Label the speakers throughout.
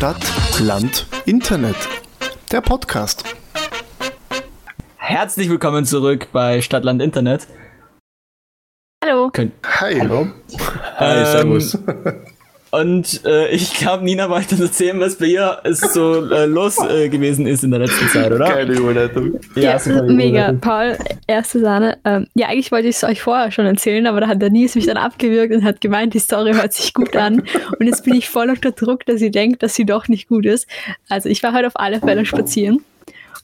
Speaker 1: Stadt, Land, Internet. Der Podcast.
Speaker 2: Herzlich willkommen zurück bei Stadtland Internet.
Speaker 3: Hallo.
Speaker 2: Könnt,
Speaker 1: Hi.
Speaker 4: Hallo.
Speaker 1: Hi,
Speaker 2: Ähm,
Speaker 1: servus.
Speaker 2: Und äh, ich glaube, Nina wollte uns erzählen, was bei ihr so äh, los äh, gewesen ist in der letzten Zeit, oder?
Speaker 1: Geile Überleitung.
Speaker 3: Ja,
Speaker 2: super,
Speaker 3: mega. Paul, erste Sahne. Ähm, ja, eigentlich wollte ich es euch vorher schon erzählen, aber da hat der Nils mich dann abgewürgt und hat gemeint, die Story hört sich gut an. Und jetzt bin ich voll unter Druck, dass sie denkt, dass sie doch nicht gut ist. Also ich war heute auf alle Fälle spazieren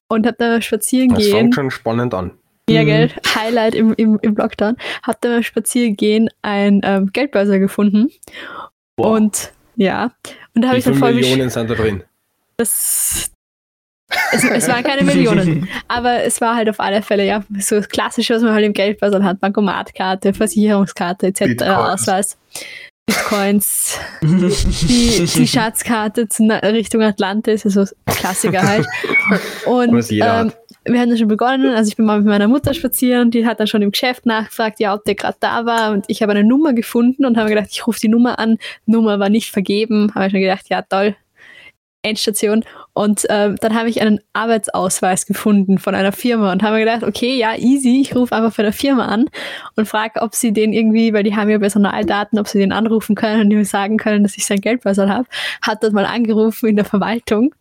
Speaker 3: und hab da spazieren
Speaker 4: Das
Speaker 3: gehen.
Speaker 4: fängt schon spannend an.
Speaker 3: Ja, gell? Highlight im, im, im Lockdown. Hab da beim Spaziergehen ein ähm, Geldbörser gefunden. Und ja, und da habe ich dann voll
Speaker 4: Millionen sind da drin?
Speaker 3: Das. Es, es waren keine Millionen, aber es war halt auf alle Fälle, ja, so das Klassische, was man halt im Geldbörse hat: Bankomatkarte, Versicherungskarte etc.,
Speaker 1: Bitcoins.
Speaker 3: Ausweis, Bitcoins, die, die Schatzkarte Richtung Atlantis, also Klassiker halt. Und
Speaker 4: Was jeder
Speaker 3: ähm,
Speaker 4: hat.
Speaker 3: Wir hatten schon begonnen, also ich bin mal mit meiner Mutter spazieren, die hat dann schon im Geschäft nachgefragt, ja, ob der gerade da war. Und ich habe eine Nummer gefunden und habe gedacht, ich rufe die Nummer an, Nummer war nicht vergeben, habe ich schon gedacht, ja toll, Endstation. Und ähm, dann habe ich einen Arbeitsausweis gefunden von einer Firma und habe gedacht, okay, ja, easy, ich rufe einfach bei der Firma an und frage, ob sie den irgendwie, weil die haben ja Personaldaten, ob sie den anrufen können und ihm sagen können, dass ich sein Geldbörsel habe. Hat das mal angerufen in der Verwaltung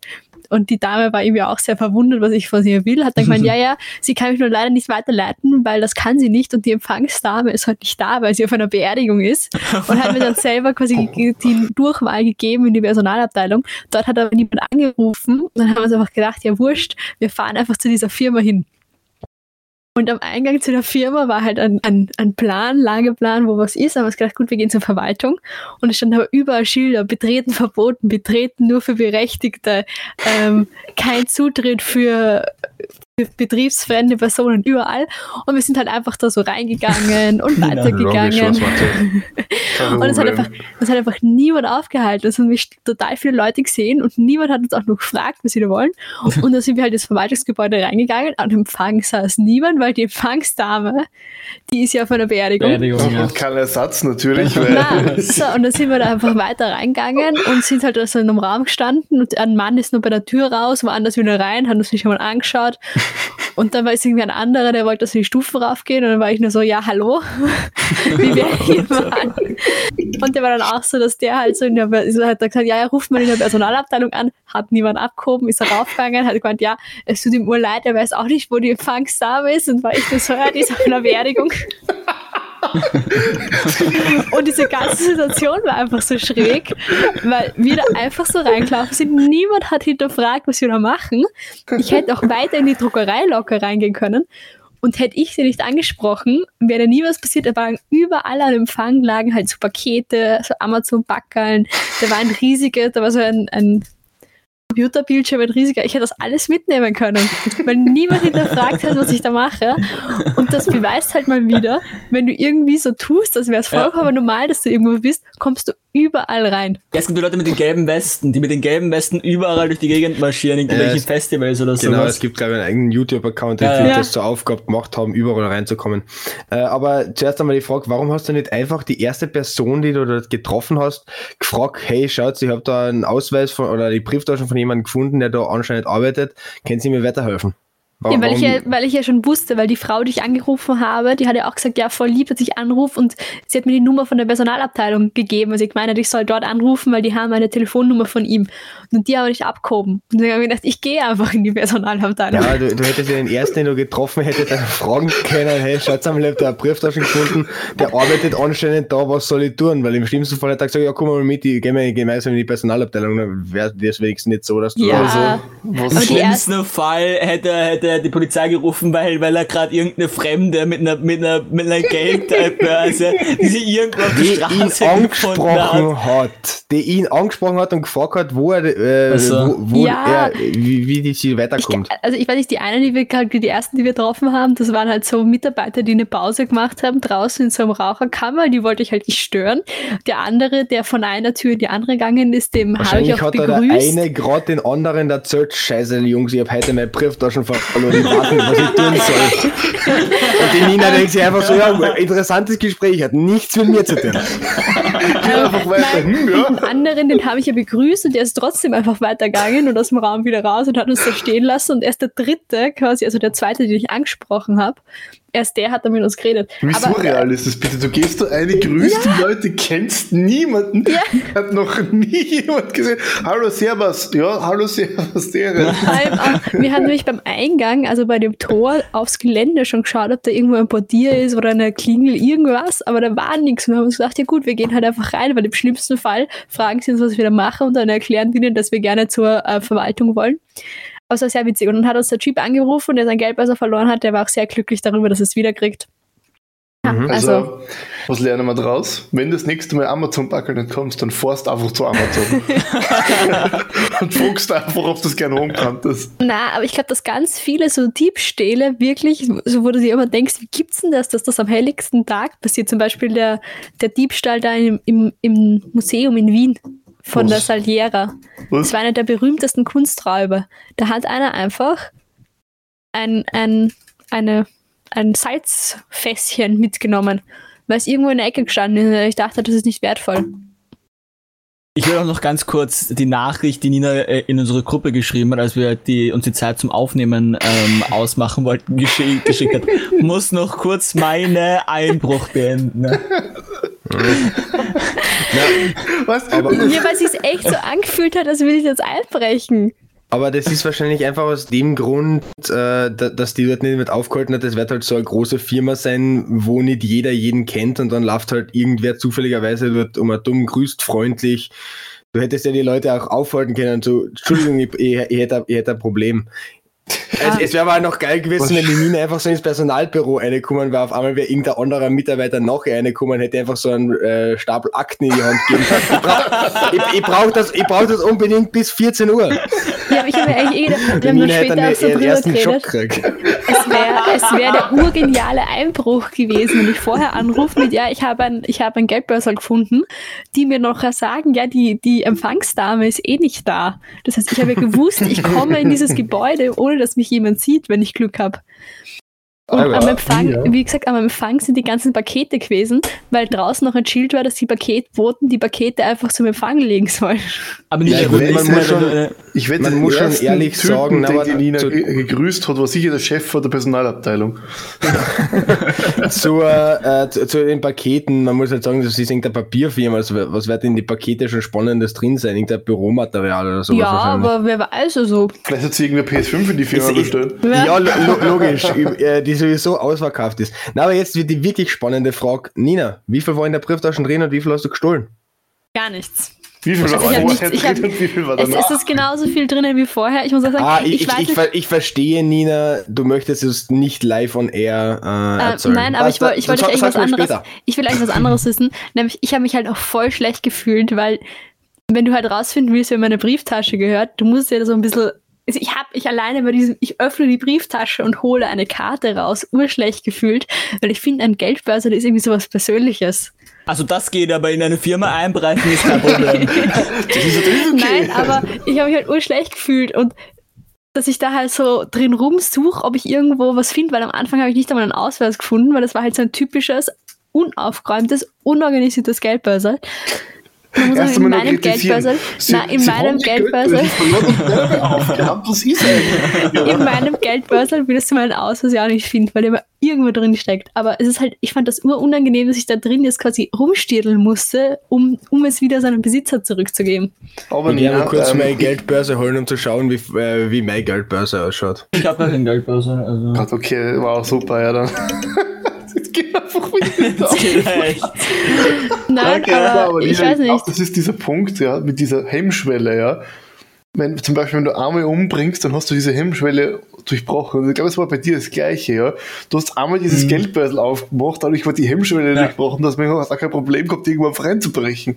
Speaker 3: und die Dame war irgendwie auch sehr verwundert, was ich von ihr will, hat dann gemeint, ja, ja, sie kann mich nur leider nicht weiterleiten, weil das kann sie nicht und die Empfangsdame ist heute nicht da, weil sie auf einer Beerdigung ist und hat mir dann selber quasi die Durchwahl gegeben in die Personalabteilung. Dort hat aber niemand angerufen und dann haben wir uns einfach gedacht, ja wurscht, wir fahren einfach zu dieser Firma hin. Und am Eingang zu der Firma war halt ein, ein, ein Plan, Lageplan, wo was ist. Wir uns gedacht, gut, wir gehen zur Verwaltung. Und es standen aber überall Schilder, betreten verboten, betreten nur für Berechtigte, ähm, kein Zutritt für betriebsfremde Personen, überall. Und wir sind halt einfach da so reingegangen und weitergegangen. Und es hat einfach, es hat einfach niemand aufgehalten. Es haben mich total viele Leute gesehen und niemand hat uns auch noch gefragt, was sie da wollen. Und dann sind wir halt ins Verwaltungsgebäude reingegangen. Am Empfang saß niemand, weil die Empfangsdame, die ist ja auf einer Beerdigung.
Speaker 2: Beerdigung, ja.
Speaker 1: Und kein Ersatz natürlich, weil
Speaker 3: Nein, so, und dann sind wir da einfach weiter reingegangen und sind halt so in einem Raum gestanden und ein Mann ist nur bei der Tür raus, woanders wieder rein, hat uns nicht einmal angeschaut. Und dann war es irgendwie ein anderer, der wollte, dass wir die Stufen raufgehen und dann war ich nur so, ja, hallo, wie wir hier waren. Und der war dann auch so, dass der halt so in der, so hat er gesagt, ja, er ruft mal in der Personalabteilung an, hat niemand abgehoben, ist er raufgegangen, hat gemeint, ja, es tut ihm urleid, er weiß auch nicht, wo die Empfangsdame ist und war ich nur so, ja, die ist auf einer Beerdigung. Und diese ganze Situation war einfach so schräg, weil wir da einfach so reingelaufen sind. Niemand hat hinterfragt, was wir da machen. Ich hätte auch weiter in die Druckerei locker reingehen können. Und hätte ich sie nicht angesprochen, wäre nie was passiert. Da waren überall am Empfang lagen halt so Pakete, so Amazon-Backerln. Da war ein riesiger, da war so ein, ein Computerbildschirm, ein riesiger. Ich hätte das alles mitnehmen können, weil niemand hinterfragt hat, was ich da mache. Und das beweist halt mal wieder, wenn du irgendwie so tust, als wäre es vollkommen normal, dass du irgendwo bist, kommst du überall rein.
Speaker 2: Ja, es gibt die Leute mit den gelben Westen, die mit den gelben Westen überall durch die Gegend marschieren, in irgendwelchen
Speaker 4: es-
Speaker 2: Festivals oder
Speaker 4: Genau,
Speaker 2: sowas.
Speaker 4: es gibt, glaube ich, einen eigenen YouTube-Account, die
Speaker 2: Ja,
Speaker 4: sich
Speaker 3: ja.
Speaker 4: das zur Aufgabe gemacht haben, überall reinzukommen. Äh, aber zuerst einmal die Frage, warum hast du nicht einfach die erste Person, die du dort getroffen hast, gefragt, hey, schaut, ich habe da einen Ausweis von, oder die Brieftasche von jemandem gefunden, der da anscheinend arbeitet, können Sie mir weiterhelfen?
Speaker 3: Ja, weil, ich ja,
Speaker 4: Warum-
Speaker 3: weil ich ja schon wusste, weil die Frau, die ich angerufen habe, die hat ja auch gesagt, ja, voll lieb, dass ich anrufe und sie hat mir die Nummer von der Personalabteilung gegeben. Also ich meine, ich soll dort anrufen, weil die haben eine Telefonnummer von ihm. Und die haben nicht abgehoben. Und dann habe ich gedacht, ich gehe einfach in die Personalabteilung.
Speaker 4: Ja, du, du hättest ja den ersten, den du getroffen hättest, dann fragen können, hey, schaut mal, ich hab da eine Brieftasche gefunden, der arbeitet anscheinend da, was soll ich tun? Weil im schlimmsten Fall hat er gesagt, ja, komm mal mit, ich gehen wir gemeinsam in die Personalabteilung, dann wäre das wenigstens nicht so, dass du
Speaker 3: Ja.
Speaker 4: da
Speaker 2: Im
Speaker 3: Aber die
Speaker 2: schlimmsten Fall hätte, hätte er die Polizei gerufen, weil, weil er gerade irgendeine Fremde mit einer, mit einer, mit einer Geldbörse, die sie irgendwo auf der
Speaker 4: die ihn
Speaker 2: Straße gefunden hat.
Speaker 4: angesprochen hat, die ihn angesprochen hat und gefragt hat, wo er, äh,
Speaker 2: Ach so.
Speaker 4: wo, wo
Speaker 3: Ja.
Speaker 4: er, wie, wie die sie
Speaker 3: Ich,
Speaker 4: weiterkommt.
Speaker 3: also ich weiß nicht, die einen, die wir die ersten, die wir getroffen haben, das waren halt so Mitarbeiter, die eine Pause gemacht haben draußen in so einem Raucherkammer, die wollte ich halt nicht stören. Der andere, der von einer Tür in die andere gegangen ist, dem habe ich
Speaker 4: Wahrscheinlich
Speaker 3: auch
Speaker 4: hat da der
Speaker 3: begrüßt.
Speaker 4: eine gerade den anderen erzählt, scheiße Jungs, ich hab heute meine Brieftaschen verloren, ich weiß nicht, was ich tun soll. Und die Nina denkt sich einfach so, ja, interessantes Gespräch, hat nichts mit mir zu tun.
Speaker 1: einfach weiter
Speaker 3: Nein,
Speaker 1: hin, ja.
Speaker 3: Den anderen, den habe ich ja begrüßt und der ist trotzdem einfach weitergegangen und aus dem Raum wieder raus und hat uns da stehen lassen. Und erst der dritte, quasi, also der zweite, den ich angesprochen habe, erst der hat dann mit uns geredet.
Speaker 1: Wie
Speaker 3: Aber-
Speaker 1: surreal ist das bitte? Du gehst da eine, grüßt die Leute, kennst niemanden,
Speaker 3: Ja.
Speaker 1: hat noch nie jemand gesehen. Hallo, Servus. Ja, hallo, Servus, der.
Speaker 3: Wir haben nämlich beim Eingang, also bei dem Tor aufs Gelände schon geschaut, ob da irgendwo ein Portier ist oder eine Klingel, irgendwas, aber da war nichts. Wir haben uns gedacht, ja gut, wir gehen halt einfach rein, weil im schlimmsten Fall fragen sie uns, was wir da machen und dann erklären die ihnen, dass wir gerne zur äh, Verwaltung wollen. Aber es war sehr witzig. Und dann hat uns der Typ angerufen, der sein Geld, er verloren hat, der war auch sehr glücklich darüber, dass er es wiederkriegt. Ja,
Speaker 4: Mhm.
Speaker 1: Also,
Speaker 3: also,
Speaker 1: was lernen wir draus? Wenn du das nächste Mal Amazon-Packel nicht kommst, dann fährst einfach zu Amazon. und fragst einfach, ob du das gerne kannst.
Speaker 3: na, aber ich glaube, dass ganz viele so Diebstähle wirklich, so wo du dir immer denkst, wie gibt's denn das, dass das am helligsten Tag passiert? Zum Beispiel der, der Diebstahl da im, im, im Museum in Wien von der
Speaker 1: Was?
Speaker 3: Saliera.
Speaker 1: Was?
Speaker 3: Das war einer der berühmtesten Kunsträuber. Da hat einer einfach ein, ein, eine, ein Salzfässchen mitgenommen, weil es irgendwo in der Ecke gestanden ist. Ich dachte, das ist nicht wertvoll.
Speaker 2: Ich will auch noch ganz kurz die Nachricht, die Nina äh, in unsere Gruppe geschrieben hat, als wir die, uns die Zeit zum Aufnehmen ähm, ausmachen wollten, geschi geschickt hat. Muss noch kurz meine Einbruch beenden. ne?
Speaker 1: Was?
Speaker 4: Aber-
Speaker 3: Ja, weil es sich echt so angefühlt hat, als würde ich jetzt einbrechen.
Speaker 4: Aber das ist wahrscheinlich einfach aus dem Grund, äh, da- dass die dort nicht mit aufgehalten hat. Das wird halt so eine große Firma sein, wo nicht jeder jeden kennt und dann läuft halt irgendwer zufälligerweise dort um ein dumm, grüßt freundlich. Du hättest ja die Leute auch aufhalten können. So, Entschuldigung, ich, ich, ich, hätte, ich hätte ein Problem. Es, es wäre aber noch geil gewesen, wenn die Nina einfach so ins Personalbüro reingekommen wäre. Auf einmal wäre irgendein anderer Mitarbeiter nachher reingekommen, hätte einfach so einen äh, Stapel Akten in die Hand gegeben. Ich brauche brauch das, ich brauch das unbedingt bis 14 Uhr.
Speaker 3: Ja, aber ich habe eigentlich eh gedacht, wir haben
Speaker 4: Nina hätte
Speaker 3: später
Speaker 4: dann
Speaker 3: auch so drüber
Speaker 4: ersten Schock
Speaker 3: geredet. Es wäre wär der urgeniale Einbruch gewesen, wenn ich vorher anrufe mit, ja, ich habe ein, ich habe ein Geldbörsel gefunden, die mir noch sagen, ja, die, die Empfangsdame ist eh nicht da. Das heißt, ich habe ja gewusst, ich komme in dieses Gebäude, ohne dass mich jemand sieht, wenn ich Glück habe. Und
Speaker 4: Aber
Speaker 3: am Empfang,
Speaker 1: ja.
Speaker 3: wie gesagt, am Empfang sind die ganzen Pakete gewesen, weil draußen noch ein Schild war, dass die Paketboten die Pakete einfach zum Empfang legen sollen.
Speaker 2: Aber Nina,
Speaker 4: Ja,
Speaker 2: gut,
Speaker 4: man muss schon-
Speaker 2: äh,
Speaker 1: Ich wette,
Speaker 4: Man muss schon ehrlich
Speaker 1: Typen,
Speaker 4: sagen,
Speaker 1: den
Speaker 4: aber
Speaker 1: die Nina
Speaker 4: zu-
Speaker 1: ge- gegrüßt hat, war sicher der Chef von der Personalabteilung.
Speaker 4: Zur, äh, zu, zu den Paketen, man muss halt sagen, das ist irgendeine Papierfirma. Also was wird in die Pakete schon Spannendes drin sein? Irgendein Büromaterial oder sowas
Speaker 3: ja, aber wer weiß, also.
Speaker 1: Vielleicht hat sie irgendeine PS5 in die Firma bestellt.
Speaker 4: Ja, lo lo logisch, äh, die sowieso ausverkauft ist. Na, aber jetzt wird die wirklich spannende Frage. Nina, wie viel war in der Brieftasche drin und wie viel hast du gestohlen?
Speaker 3: Gar nichts.
Speaker 1: Wie viel war
Speaker 3: Also
Speaker 1: vorher
Speaker 3: nichts- ich hab-
Speaker 1: drin und wie viel war
Speaker 3: Es,
Speaker 1: danach?
Speaker 3: es ist genauso viel drinnen wie vorher. Ich muss auch sagen,
Speaker 4: Ah, ich,
Speaker 3: ich,
Speaker 4: ich,
Speaker 3: weiß
Speaker 4: ich, ver ich verstehe, Nina, du möchtest es nicht live on air äh,
Speaker 3: Äh,
Speaker 4: erzählen.
Speaker 3: nein, aber woll- ich wollte eigentlich was anderes.
Speaker 4: später.
Speaker 3: Ich will eigentlich was anderes wissen. Nämlich, ich habe mich halt auch voll schlecht gefühlt, weil wenn du halt rausfinden willst, wer meine Brieftasche gehört, du musst ja so ein bisschen. Also ich habe mich alleine bei diesem, ich öffne die Brieftasche und hole eine Karte raus, urschlecht gefühlt, weil ich finde, ein Geldbörse ist irgendwie sowas Persönliches.
Speaker 2: also das geht, aber in eine Firma einbrechen ist kein Problem.
Speaker 1: Das ist natürlich okay.
Speaker 3: Nein, aber ich habe mich halt urschlecht gefühlt und dass ich da halt so drin rumsuche, ob ich irgendwo was finde, weil am Anfang habe ich nicht einmal einen Ausweis gefunden, weil das war halt so ein typisches, unaufgeräumtes, unorganisiertes Geldbörsel. Man muss
Speaker 1: Erst
Speaker 3: in meinem
Speaker 1: Sie-
Speaker 3: na, in
Speaker 1: Sie
Speaker 3: meinem.
Speaker 1: Was eigentlich?
Speaker 3: in meinem Geldbörsel würdest du meinen Ausweis ja auch nicht finden, weil der immer irgendwo drin steckt. Aber es ist halt, ich fand das urunangenehm, dass ich da drin jetzt quasi rumstierdeln musste, um, um es wieder seinem Besitzer zurückzugeben.
Speaker 1: Aber
Speaker 4: Ich mal kurz
Speaker 1: ähm,
Speaker 4: meine Geldbörse holen, um zu schauen, wie, äh, wie meine Geldbörse ausschaut.
Speaker 2: Ich habe ja kein Geldbörse. Also.
Speaker 1: Gott, okay, war auch super, ja dann. Einfach auf.
Speaker 2: Vielleicht.
Speaker 3: Nein,
Speaker 1: Okay,
Speaker 3: aber,
Speaker 1: Nina,
Speaker 3: ich weiß nicht.
Speaker 1: Das ist dieser Punkt, ja, mit dieser Hemmschwelle, ja. Wenn, zum Beispiel, wenn du Arme umbringst, dann hast du diese Hemmschwelle durchbrochen. Und ich glaube, es war bei dir das Gleiche, ja. Du hast einmal dieses
Speaker 2: Mhm.
Speaker 1: Geldbörsel aufgemacht, dadurch war die Hemmschwelle
Speaker 2: Ja.
Speaker 1: durchbrochen, hast du auch kein Problem gehabt, irgendwo auf reinzubrechen.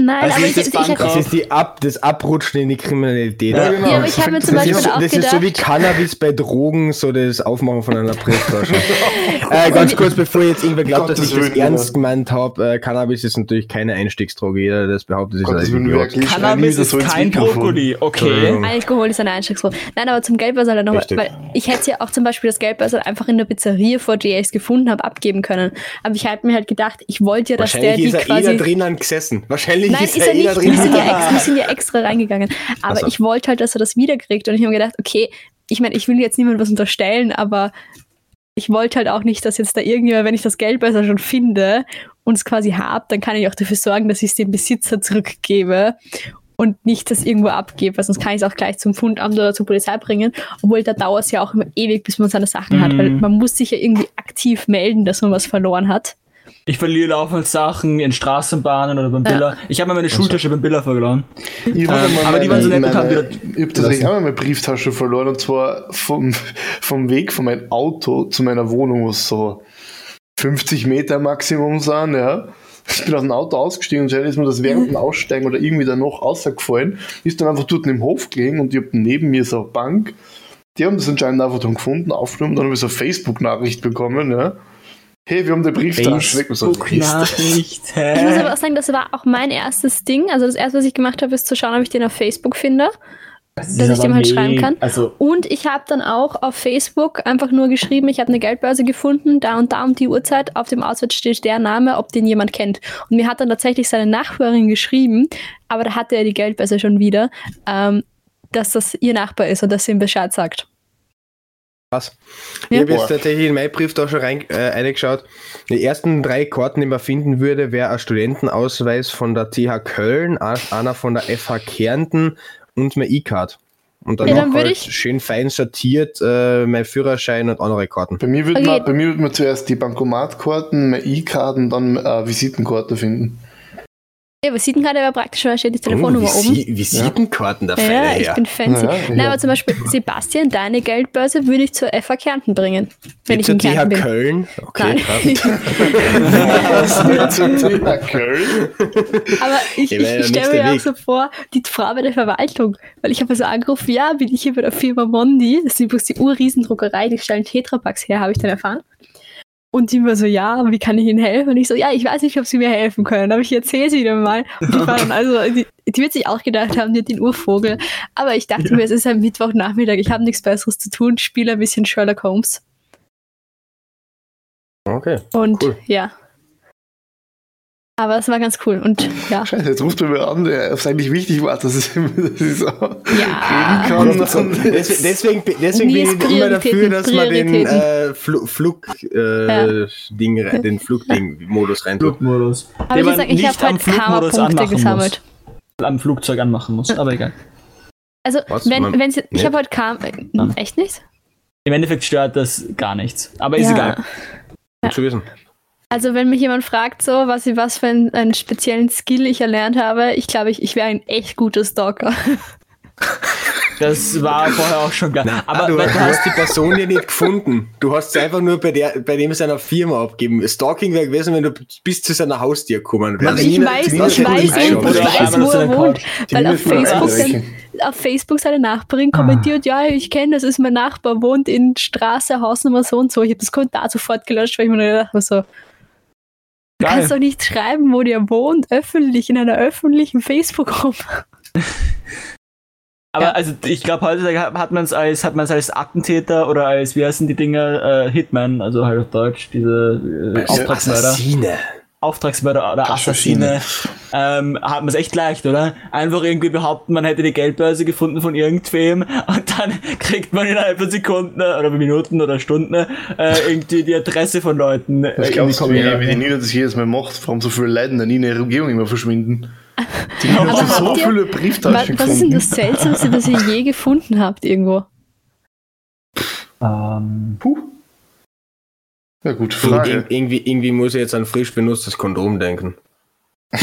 Speaker 3: Nein,
Speaker 2: Also
Speaker 3: aber
Speaker 2: nicht
Speaker 3: ich,
Speaker 2: das
Speaker 3: ich, ich,
Speaker 4: Das ist die Ab, das Abrutschen in die Kriminalität.
Speaker 1: Ja, genau.
Speaker 3: ja, aber ich habe mir zum
Speaker 4: Das
Speaker 3: Beispiel
Speaker 4: ist,
Speaker 3: auch
Speaker 4: das ist so wie
Speaker 3: gedacht,
Speaker 4: Cannabis bei Drogen, so das Aufmachen von einer Brieftasche. äh, ganz kurz, bevor jetzt irgendwer glaubt, dass ich
Speaker 1: Gottes
Speaker 4: das
Speaker 1: Willen,
Speaker 4: ernst gemeint habe, äh, Cannabis ist natürlich keine Einstiegsdroge. Jeder, der das behauptet, ist
Speaker 1: Gottes
Speaker 4: ein Idiot.
Speaker 1: Ich
Speaker 2: Cannabis ist kein
Speaker 1: Mikrofon.
Speaker 2: Brokkoli, okay.
Speaker 3: Alkohol ist eine Einstiegsdroge. Nein, aber zum Geldbörsel nochmal, weil ich hätte ja auch zum Beispiel das Geldbörsel einfach in der Pizzeria, vor der ich es gefunden habe, abgeben können. Aber ich habe mir halt gedacht, ich wollte ja, dass der
Speaker 4: Wahrscheinlich
Speaker 3: die
Speaker 4: ist er eh
Speaker 3: quasi...
Speaker 4: da drinnen gesessen. Wahrscheinlich
Speaker 3: Nein,
Speaker 4: ist,
Speaker 3: ist er
Speaker 4: eh
Speaker 3: nicht. Wir sind, ja extra, wir sind ja extra reingegangen. Aber
Speaker 4: so.
Speaker 3: ich wollte halt, dass er das wiederkriegt. Und ich habe mir gedacht, okay, ich meine, ich will jetzt niemandem was unterstellen, aber ich wollte halt auch nicht, dass jetzt da irgendjemand, wenn ich das Geldbörser schon finde und es quasi habe, dann kann ich auch dafür sorgen, dass ich es dem Besitzer zurückgebe und nicht das irgendwo abgebe, weil sonst kann ich es auch gleich zum Fundamt oder zur Polizei bringen. Obwohl da dauert es ja auch immer ewig, bis man seine Sachen hat,
Speaker 2: Mhm.
Speaker 3: weil man muss sich ja irgendwie aktiv melden, dass man was verloren hat.
Speaker 2: Ich verliere laufend Sachen in Straßenbahnen oder beim Biller. Ich habe mal meine Schultasche beim Biller verloren.
Speaker 1: Ich habe
Speaker 2: Ähm, aber die waren so nett und haben
Speaker 1: meine,
Speaker 2: wieder
Speaker 1: ich habe tatsächlich meine Brieftasche verloren und zwar vom, vom Weg von meinem Auto zu meiner Wohnung, was so 50 Meter Maximum sind, ja. Ich bin aus dem Auto ausgestiegen und schnell ist mir das während dem Aussteigen oder irgendwie dann noch ausgefallen. Ist dann einfach dort im Hof gelegen und ich habe neben mir so eine Bank. Die haben das anscheinend einfach dann gefunden, aufgenommen, dann habe ich so eine Facebook-Nachricht bekommen, ja. Hey, wir haben die Brieftasche weg. So,
Speaker 2: Facebook-Nachricht.
Speaker 3: Ich muss aber auch sagen, das war auch mein erstes Ding. Also das erste, was ich gemacht habe, ist zu schauen, ob ich den auf Facebook finde.
Speaker 2: Das
Speaker 3: dass ich dem halt schreiben kann.
Speaker 2: Also,
Speaker 3: Und ich habe dann auch auf Facebook einfach nur geschrieben, ich habe eine Geldbörse gefunden, da und da um die Uhrzeit. Auf dem Ausweis steht der Name, ob den jemand kennt. Und mir hat dann tatsächlich seine Nachbarin geschrieben, aber da hatte er die Geldbörse schon wieder, ähm, dass das ihr Nachbar ist und dass sie ihm Bescheid sagt.
Speaker 4: Was?
Speaker 3: Ja.
Speaker 4: Ich habe jetzt tatsächlich in meine Brieftasche rein, äh, reingeschaut. Die ersten drei Karten, die man finden würde, wäre ein Studentenausweis von der TH Köln, einer von der FH Kärnten und mein E-Card. Und
Speaker 3: Ja,
Speaker 4: danach
Speaker 3: dann
Speaker 4: halt
Speaker 3: ich-
Speaker 4: schön fein sortiert äh, mein Führerschein und andere Karten.
Speaker 1: Bei mir würde
Speaker 3: Okay.
Speaker 1: man, bei mir würd man zuerst die Bankomatkarten, meine E-Karten, dann äh, Visitenkarte finden.
Speaker 3: Ja, Visitenkarte wäre praktisch, weil da steht die Telefonnummer
Speaker 4: oh,
Speaker 3: oben.
Speaker 4: Visi Visitenkarten der
Speaker 3: Ja,
Speaker 4: Feine
Speaker 3: ich
Speaker 4: her.
Speaker 3: bin fancy.
Speaker 1: Ja, ja,
Speaker 3: Nein,
Speaker 1: ja.
Speaker 3: aber zum Beispiel, Sebastian, deine Geldbörse würde ich zur FH Kärnten bringen, wenn
Speaker 4: Mit
Speaker 3: ich in
Speaker 4: zur TH
Speaker 3: Kärnten bin.
Speaker 4: Köln. Okay,
Speaker 3: Nein.
Speaker 1: TH Köln?
Speaker 3: Aber ich,
Speaker 4: Ja,
Speaker 3: ich, ich stelle mir auch so vor, die Frau bei der Verwaltung, weil ich habe so angerufen, ja, bin ich hier bei der Firma Mondi, das ist übrigens die Urriesendruckerei, die stellen Tetrapacks her, habe ich dann erfahren. Und die war so, ja, wie kann ich Ihnen helfen? Und ich so, ja, ich weiß nicht, ob Sie mir helfen können, aber ich erzähle es Ihnen mal. Und die war dann also, die, die wird sich auch gedacht haben, die hat den Urvogel. Aber ich dachte mir, es ist ein Mittwochnachmittag, ich habe nichts Besseres zu tun, spiele ein bisschen Sherlock Holmes.
Speaker 4: Okay.
Speaker 3: Und
Speaker 4: Cool.
Speaker 3: ja. Aber es war ganz cool. Und ja.
Speaker 1: Scheiße, jetzt ruft er mir an, der es eigentlich wichtig war, dass ich, dass ich so
Speaker 3: Ja.
Speaker 1: reden kann.
Speaker 4: Deswegen deswegen, deswegen bin ich immer dafür,
Speaker 3: Prioritäten,
Speaker 4: dass man den äh, Flu Flug, äh,
Speaker 3: Ja.
Speaker 4: Ding, den Flugding-Modus rein tut.
Speaker 2: Flugmodus.
Speaker 3: Aber ich sag, ich habe halt
Speaker 2: Flugmodus
Speaker 3: Karma-Punkte gesammelt.
Speaker 2: Muss. Am Flugzeug anmachen muss, aber egal.
Speaker 3: Also,
Speaker 4: Was?
Speaker 3: wenn,
Speaker 4: Man-
Speaker 3: wenn sie, ich habe halt Karma. Äh, echt nicht?
Speaker 2: Im Endeffekt stört das gar nichts. Aber ist
Speaker 3: Ja.
Speaker 2: egal.
Speaker 4: Gut zu wissen.
Speaker 3: Also, wenn mich jemand fragt, so, was, ich- was für einen, einen speziellen Skill ich erlernt habe, ich glaube, ich, ich wäre ein echt guter Stalker.
Speaker 2: Das war vorher auch schon klar.
Speaker 4: Aber
Speaker 2: aber
Speaker 4: du, du hast die Person ja nicht gefunden. Du hast sie einfach nur bei, der, bei dem seiner Firma abgegeben. Stalking wäre gewesen, wenn du bis zu seiner Haustür gekommen wärst.
Speaker 3: Ich
Speaker 1: Nina-
Speaker 3: weiß, ich weiß, ich weiß, wo er wohnt. Weil auf Facebook, dann, auf Facebook seine Nachbarin kommentiert, ja, ich kenne, das ist mein Nachbar, wohnt in Straße, Hausnummer so und so. Ich habe das Kommentar sofort gelöscht, weil ich mir nur gedacht habe, so, du
Speaker 2: Geil.
Speaker 3: kannst doch nicht schreiben, wo der wohnt, öffentlich, in einer öffentlichen Facebook-Gruppe.
Speaker 2: Aber
Speaker 3: Ja.
Speaker 2: also ich glaube heutzutage hat man es als hat man es als Attentäter oder als wie heißen die Dinger äh, Hitman, also halt auf Deutsch diese äh, Auftragsmörder,
Speaker 4: Assassine.
Speaker 2: Auftragsmörder oder
Speaker 1: Assassine.
Speaker 2: Ähm, hat man es echt leicht, oder? Einfach irgendwie behaupten, man hätte die Geldbörse gefunden von irgendwem und dann kriegt man innerhalb von Sekunden oder Minuten oder Stunden äh, irgendwie die Adresse von Leuten. Äh,
Speaker 1: du, wie,
Speaker 2: Kommentare.
Speaker 1: wie die Nina das jedes Mal macht? Warum so viele Leute in der Umgebung immer verschwinden? Die schon so
Speaker 3: ihr-
Speaker 1: viele
Speaker 3: Was,
Speaker 1: Brieftaschen
Speaker 3: was ist denn
Speaker 1: gefunden.
Speaker 3: das Seltsamste, das ihr je gefunden habt irgendwo?
Speaker 2: Ähm,
Speaker 1: Puh. Ja, gute
Speaker 4: Ir-
Speaker 1: Frage.
Speaker 4: Irgendwie, irgendwie muss ich jetzt an frisch benutztes Kondom denken.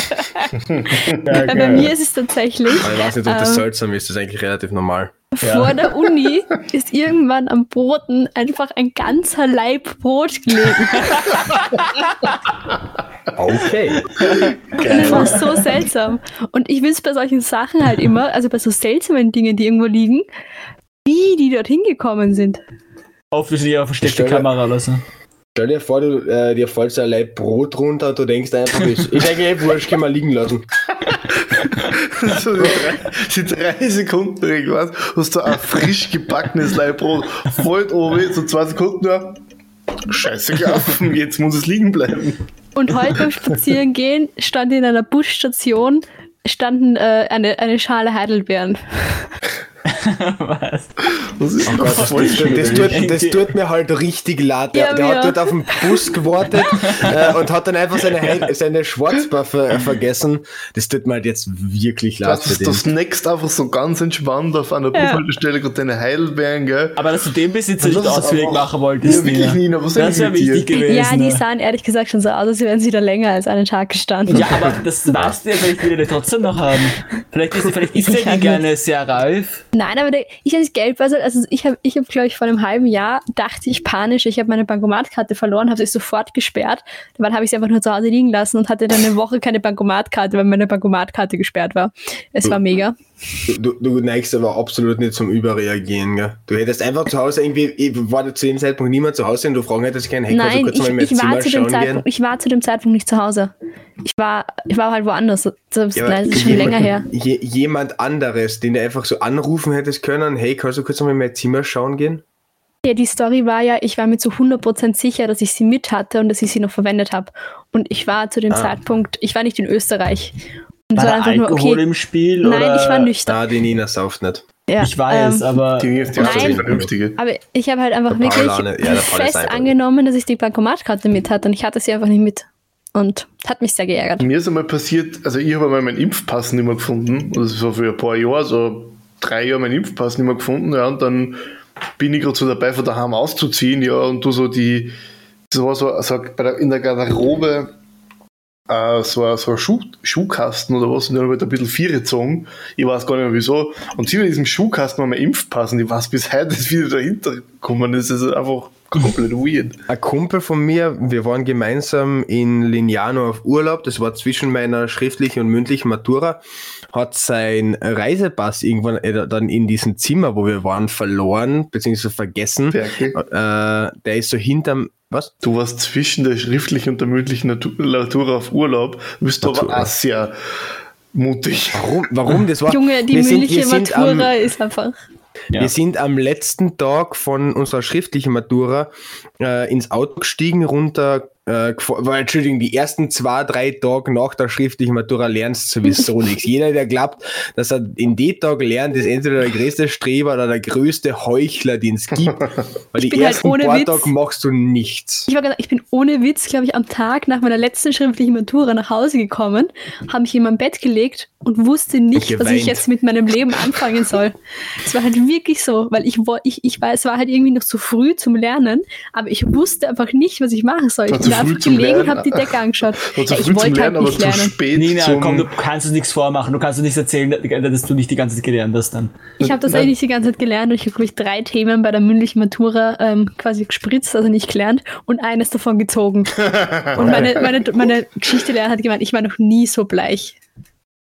Speaker 3: Weil bei mir ist es tatsächlich,
Speaker 4: Aber ich weiß nicht, ob das
Speaker 3: Ähm.
Speaker 4: seltsam ist. Das ist eigentlich relativ normal.
Speaker 3: Vor der Uni ist irgendwann am Boden einfach ein ganzer Laib Brot gelegen.
Speaker 4: Okay.
Speaker 3: Und das war so seltsam. Und ich will es bei solchen Sachen halt immer, also bei so seltsamen Dingen, die irgendwo liegen, wie die dorthin gekommen sind.
Speaker 2: Offensichtlich eine versteckte Kamera oder so.
Speaker 4: Stell dir vor, du, äh, dir fällt so ein Leib Brot runter und du denkst einfach, ist, ist eigentlich eh wurscht, kann man liegen lassen.
Speaker 1: so die, drei, die drei Sekunden irgendwas, hast du ein frisch gebackenes Leibbrot, voll oben, so zwei Sekunden, ja, scheiße gelaufen, jetzt muss es liegen bleiben.
Speaker 3: Und heute beim Spazierengehen stand in einer Busstation standen äh, eine, eine Schale Heidelbeeren.
Speaker 2: Was?
Speaker 1: Das ist
Speaker 4: Oh Gott, das,
Speaker 1: voll
Speaker 4: das, tut, das tut mir halt richtig leid. Der,
Speaker 3: Ja,
Speaker 4: der hat dort auf den Bus gewartet äh, und hat dann einfach seine, seine Schwarzbar ver vergessen. Das tut mir halt jetzt wirklich leid
Speaker 1: Das das nächste einfach so ganz entspannt auf einer
Speaker 3: Ja.
Speaker 1: Bushaltestelle gerade deine Heidelbeeren, gell?
Speaker 2: Aber dass du den Besitzer nicht
Speaker 1: aber-
Speaker 2: machen wolltest,
Speaker 1: Ja, wirklich, Nina, was
Speaker 2: Das wäre
Speaker 1: mit dir?
Speaker 2: wichtig gewesen.
Speaker 3: ja, die
Speaker 2: ne?
Speaker 3: sahen ehrlich gesagt schon so aus, als wären sie da länger als einen Tag gestanden.
Speaker 2: Ja, aber das weißt du ja, vielleicht will er trotzdem noch haben. Vielleicht ist, vielleicht ist er gerne sehr reif.
Speaker 3: Nein, aber ich als Geldbörse, also ich habe, ich hab, glaube ich, vor einem halben Jahr dachte ich panisch, ich habe meine Bankomatkarte verloren, habe sie sofort gesperrt. Dann habe ich sie einfach nur zu Hause liegen lassen und hatte dann eine Woche keine Bankomatkarte, weil meine Bankomatkarte gesperrt war. Es war mega.
Speaker 4: Du, du neigst aber absolut nicht zum Überreagieren. Gell? Du hättest einfach zu Hause irgendwie, ich war zu dem Zeitpunkt niemand zu Hause und du fragen hättest kannst du
Speaker 3: Nein,
Speaker 4: kurz
Speaker 3: ich,
Speaker 4: mal in mein
Speaker 3: ich, war zu dem? Zeitpunkt, ich war zu dem Zeitpunkt nicht zu Hause. Ich war, ich war halt woanders. Das,
Speaker 4: Ja, aber
Speaker 3: nein, das ist schon
Speaker 4: jemand-
Speaker 3: länger her.
Speaker 4: Je, jemand anderes, den du einfach so anrufen hättest können, hey, kannst du kurz mal in mein Zimmer schauen gehen?
Speaker 3: Ja, die Story war ja, ich war mir zu 100% sicher, dass ich sie mit hatte und dass ich sie noch verwendet habe. Und ich war zu dem
Speaker 4: Ah.
Speaker 3: Zeitpunkt, ich war nicht in Österreich. Und
Speaker 2: War da
Speaker 3: war einfach nur,
Speaker 2: Alkohol
Speaker 3: okay,
Speaker 2: im Spiel?
Speaker 3: nein,
Speaker 2: oder?
Speaker 3: ich war nüchtern.
Speaker 4: Na, die Nina sauft nicht.
Speaker 3: Ja,
Speaker 2: Ich weiß,
Speaker 3: ähm,
Speaker 2: aber
Speaker 1: Die ist die
Speaker 3: Nein.
Speaker 1: vernünftige.
Speaker 3: Aber ich habe halt einfach wirklich
Speaker 4: nicht. Ja,
Speaker 3: fest
Speaker 4: einfach
Speaker 3: angenommen, dass ich die Bankomatkarte mit hatte und ich hatte sie einfach nicht mit. Und hat mich sehr geärgert.
Speaker 1: Mir ist einmal passiert, also ich habe einmal meinen Impfpass nicht mehr gefunden. Das war für ein paar Jahre, so drei Jahre meinen Impfpass nicht mehr gefunden. Ja, und dann bin ich gerade so dabei, von daheim auszuziehen. Ja, und du so die, das war so, so der, in der Garderobe äh, so, ein- so ein Schuh, Schuhkasten oder was. Und dann habe ich halt ein bisschen Viere gezogen. Ich weiß gar nicht mehr wieso. Und sie in diesem Schuhkasten war mein Impfpass. Und ich weiß bis heute nicht, wie ich dahinter gekommen ist. Das ist einfach komplett weird.
Speaker 4: Ein Kumpel von mir, wir waren gemeinsam in Lignano auf Urlaub, das war zwischen meiner schriftlichen und mündlichen Matura, hat sein Reisepass irgendwann äh, dann in diesem Zimmer, wo wir waren, verloren, beziehungsweise vergessen. Äh, der ist so hinterm, was?
Speaker 1: Du warst zwischen der schriftlichen und der mündlichen Natu- Natur auf Urlaub, bist du aber sehr mutig.
Speaker 4: Warum? Warum? Das war,
Speaker 3: Junge, die
Speaker 4: wir sind-
Speaker 3: mündliche
Speaker 4: sind am-
Speaker 3: Matura ist einfach.
Speaker 2: Ja.
Speaker 4: Wir sind am letzten Tag von unserer schriftlichen Matura äh, ins Auto gestiegen, runter, äh, weil, Entschuldigung, die ersten zwei, drei Tage nach der schriftlichen Matura lernst du sowieso nichts. Jeder, der glaubt, dass er in den Tag lernt, ist entweder der größte Streber oder der größte Heuchler, den es gibt. Weil die
Speaker 3: bin halt
Speaker 4: ersten
Speaker 3: ohne
Speaker 4: paar
Speaker 3: Witz-
Speaker 4: Tage machst du nichts.
Speaker 3: Ich war gesagt, ich bin ohne Witz, glaube ich, am Tag nach meiner letzten schriftlichen Matura nach Hause gekommen, habe mich in mein Bett gelegt und wusste nicht, was ich jetzt mit meinem Leben anfangen soll. Es war halt wirklich so, weil ich, ich, ich war, es war halt irgendwie noch zu früh zum Lernen, aber ich wusste einfach nicht, was ich machen soll. Ich
Speaker 1: War
Speaker 3: bin
Speaker 1: zu früh
Speaker 3: einfach
Speaker 1: zum
Speaker 3: gelegen und
Speaker 1: Lernen.
Speaker 3: habe die Decke angeschaut. Ja, ich
Speaker 1: früh zum
Speaker 3: wollte
Speaker 1: Lernen,
Speaker 3: halt
Speaker 1: aber
Speaker 3: nicht
Speaker 1: zu
Speaker 3: lernen.
Speaker 1: spät
Speaker 2: Nina,
Speaker 1: zum...
Speaker 2: komm, du kannst uns nichts vormachen. Du kannst uns nichts erzählen, dass du nicht die ganze Zeit gelernt hast dann.
Speaker 3: Ich habe das
Speaker 1: Nein.
Speaker 3: eigentlich die ganze Zeit gelernt und ich habe, glaube ich, drei Themen bei der mündlichen Matura ähm, quasi gespritzt, also nicht gelernt, und eines davon gezogen. Und meine, meine, meine Geschichtelehrerin hat gemeint, ich war noch nie so bleich.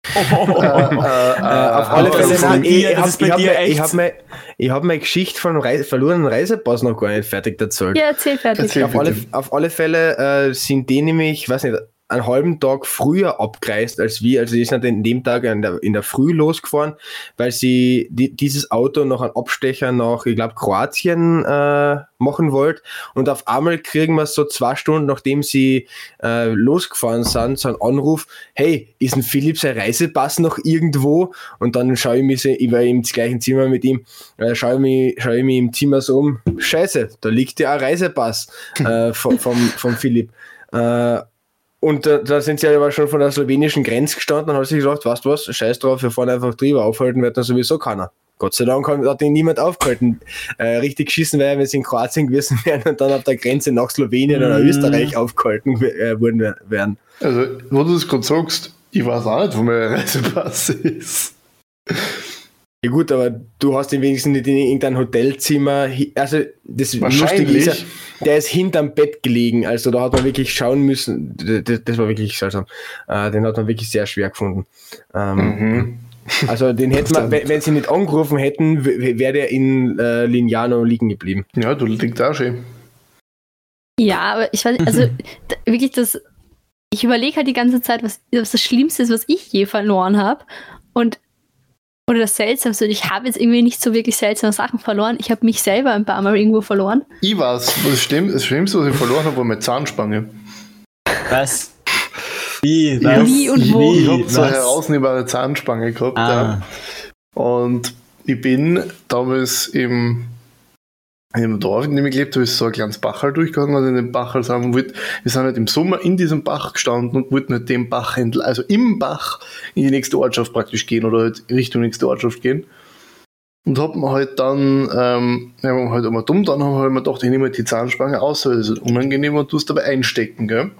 Speaker 1: Äh, äh,
Speaker 4: Äh, auf alle Fälle, nein, ich, ich habe ich hab mir- ich hab mir, ich hab meine Geschichte von Reis verlorenen Reisepass noch gar nicht fertig erzählt.
Speaker 3: Ja, erzähl fertig.
Speaker 1: Erzähl.
Speaker 4: Auf alle, auf alle Fälle äh, sind die nämlich, weiß nicht, einen halben Tag früher abgereist als wir. Also die sind in dem Tag in der, in der Früh losgefahren, weil sie die, dieses Auto noch einen Abstecher nach, ich glaube, Kroatien äh, machen wollt. Und auf einmal kriegen wir so zwei Stunden, nachdem sie äh, losgefahren sind, so einen Anruf, hey, ist ein Philipp sein Reisepass noch irgendwo? Und dann schaue ich mich, ich war im gleichen Zimmer mit ihm, äh, schaue ich mich, ich mich im Zimmer so um, scheiße, da liegt ja ein Reisepass äh, vom, vom, vom Philipp. Äh, und da, da sind sie aber schon von der slowenischen Grenze gestanden und haben sich gesagt, weißt du was, scheiß drauf, wir fahren einfach drüber, aufhalten wird dann sowieso keiner. Gott sei Dank hat ihn niemand aufgehalten. Äh, richtig geschissen wäre, wenn sie in Kroatien gewesen wären und dann auf der Grenze nach Slowenien oder
Speaker 2: Mm.
Speaker 4: Österreich aufgehalten äh, worden wär- wären.
Speaker 1: Also, wo du das gerade sagst, ich weiß auch nicht, wo mein Reisepass ist.
Speaker 4: Ja gut, aber du hast ihn wenigstens nicht in irgendein Hotelzimmer. Also das Lustige
Speaker 1: Wahrscheinlich.
Speaker 4: ist, ja, der ist hinterm Bett gelegen. Also da hat man wirklich schauen müssen. D- d- Das war wirklich seltsam. Äh, Den hat man wirklich sehr schwer gefunden. Ähm,
Speaker 1: Mhm.
Speaker 4: Also den hätten wir, wenn sie nicht angerufen hätten, wäre der in äh, Lignano liegen geblieben.
Speaker 1: Ja, du liegt da schön.
Speaker 3: Ja, aber ich weiß nicht, also wirklich das, ich überlege halt die ganze Zeit, was, was das Schlimmste ist, was ich je verloren habe. Und oder das Seltsamste. Und ich habe jetzt irgendwie nicht so wirklich seltsame Sachen verloren. Ich habe mich selber ein paar Mal irgendwo verloren.
Speaker 1: Ich weiß, das, Schlimm, das Schlimmste, was ich verloren habe, war meine Zahnspange.
Speaker 2: Was? Wie?
Speaker 1: Ich
Speaker 2: Was?
Speaker 3: Wie und wo?
Speaker 1: Ich habe so eine herausnehmbare Zahnspange gehabt.
Speaker 2: Ah.
Speaker 1: Ja. Und ich bin damals im, einem Dorf, in dem ich gelebt habe, ist so ein kleines Bachal durchgegangen. Also in dem Bachal sind wir, wollt- wir sind halt im Sommer in diesem Bach gestanden und wollten halt den Bach also im Bach in die nächste Ortschaft praktisch gehen oder halt Richtung nächste Ortschaft gehen. Und hab mir halt dann, ähm, ja, wir halt einmal dumm, dann haben wir halt mir gedacht, ich nehme halt die Zahnspange aus, weil das ist unangenehm und tust dabei einstecken, gell.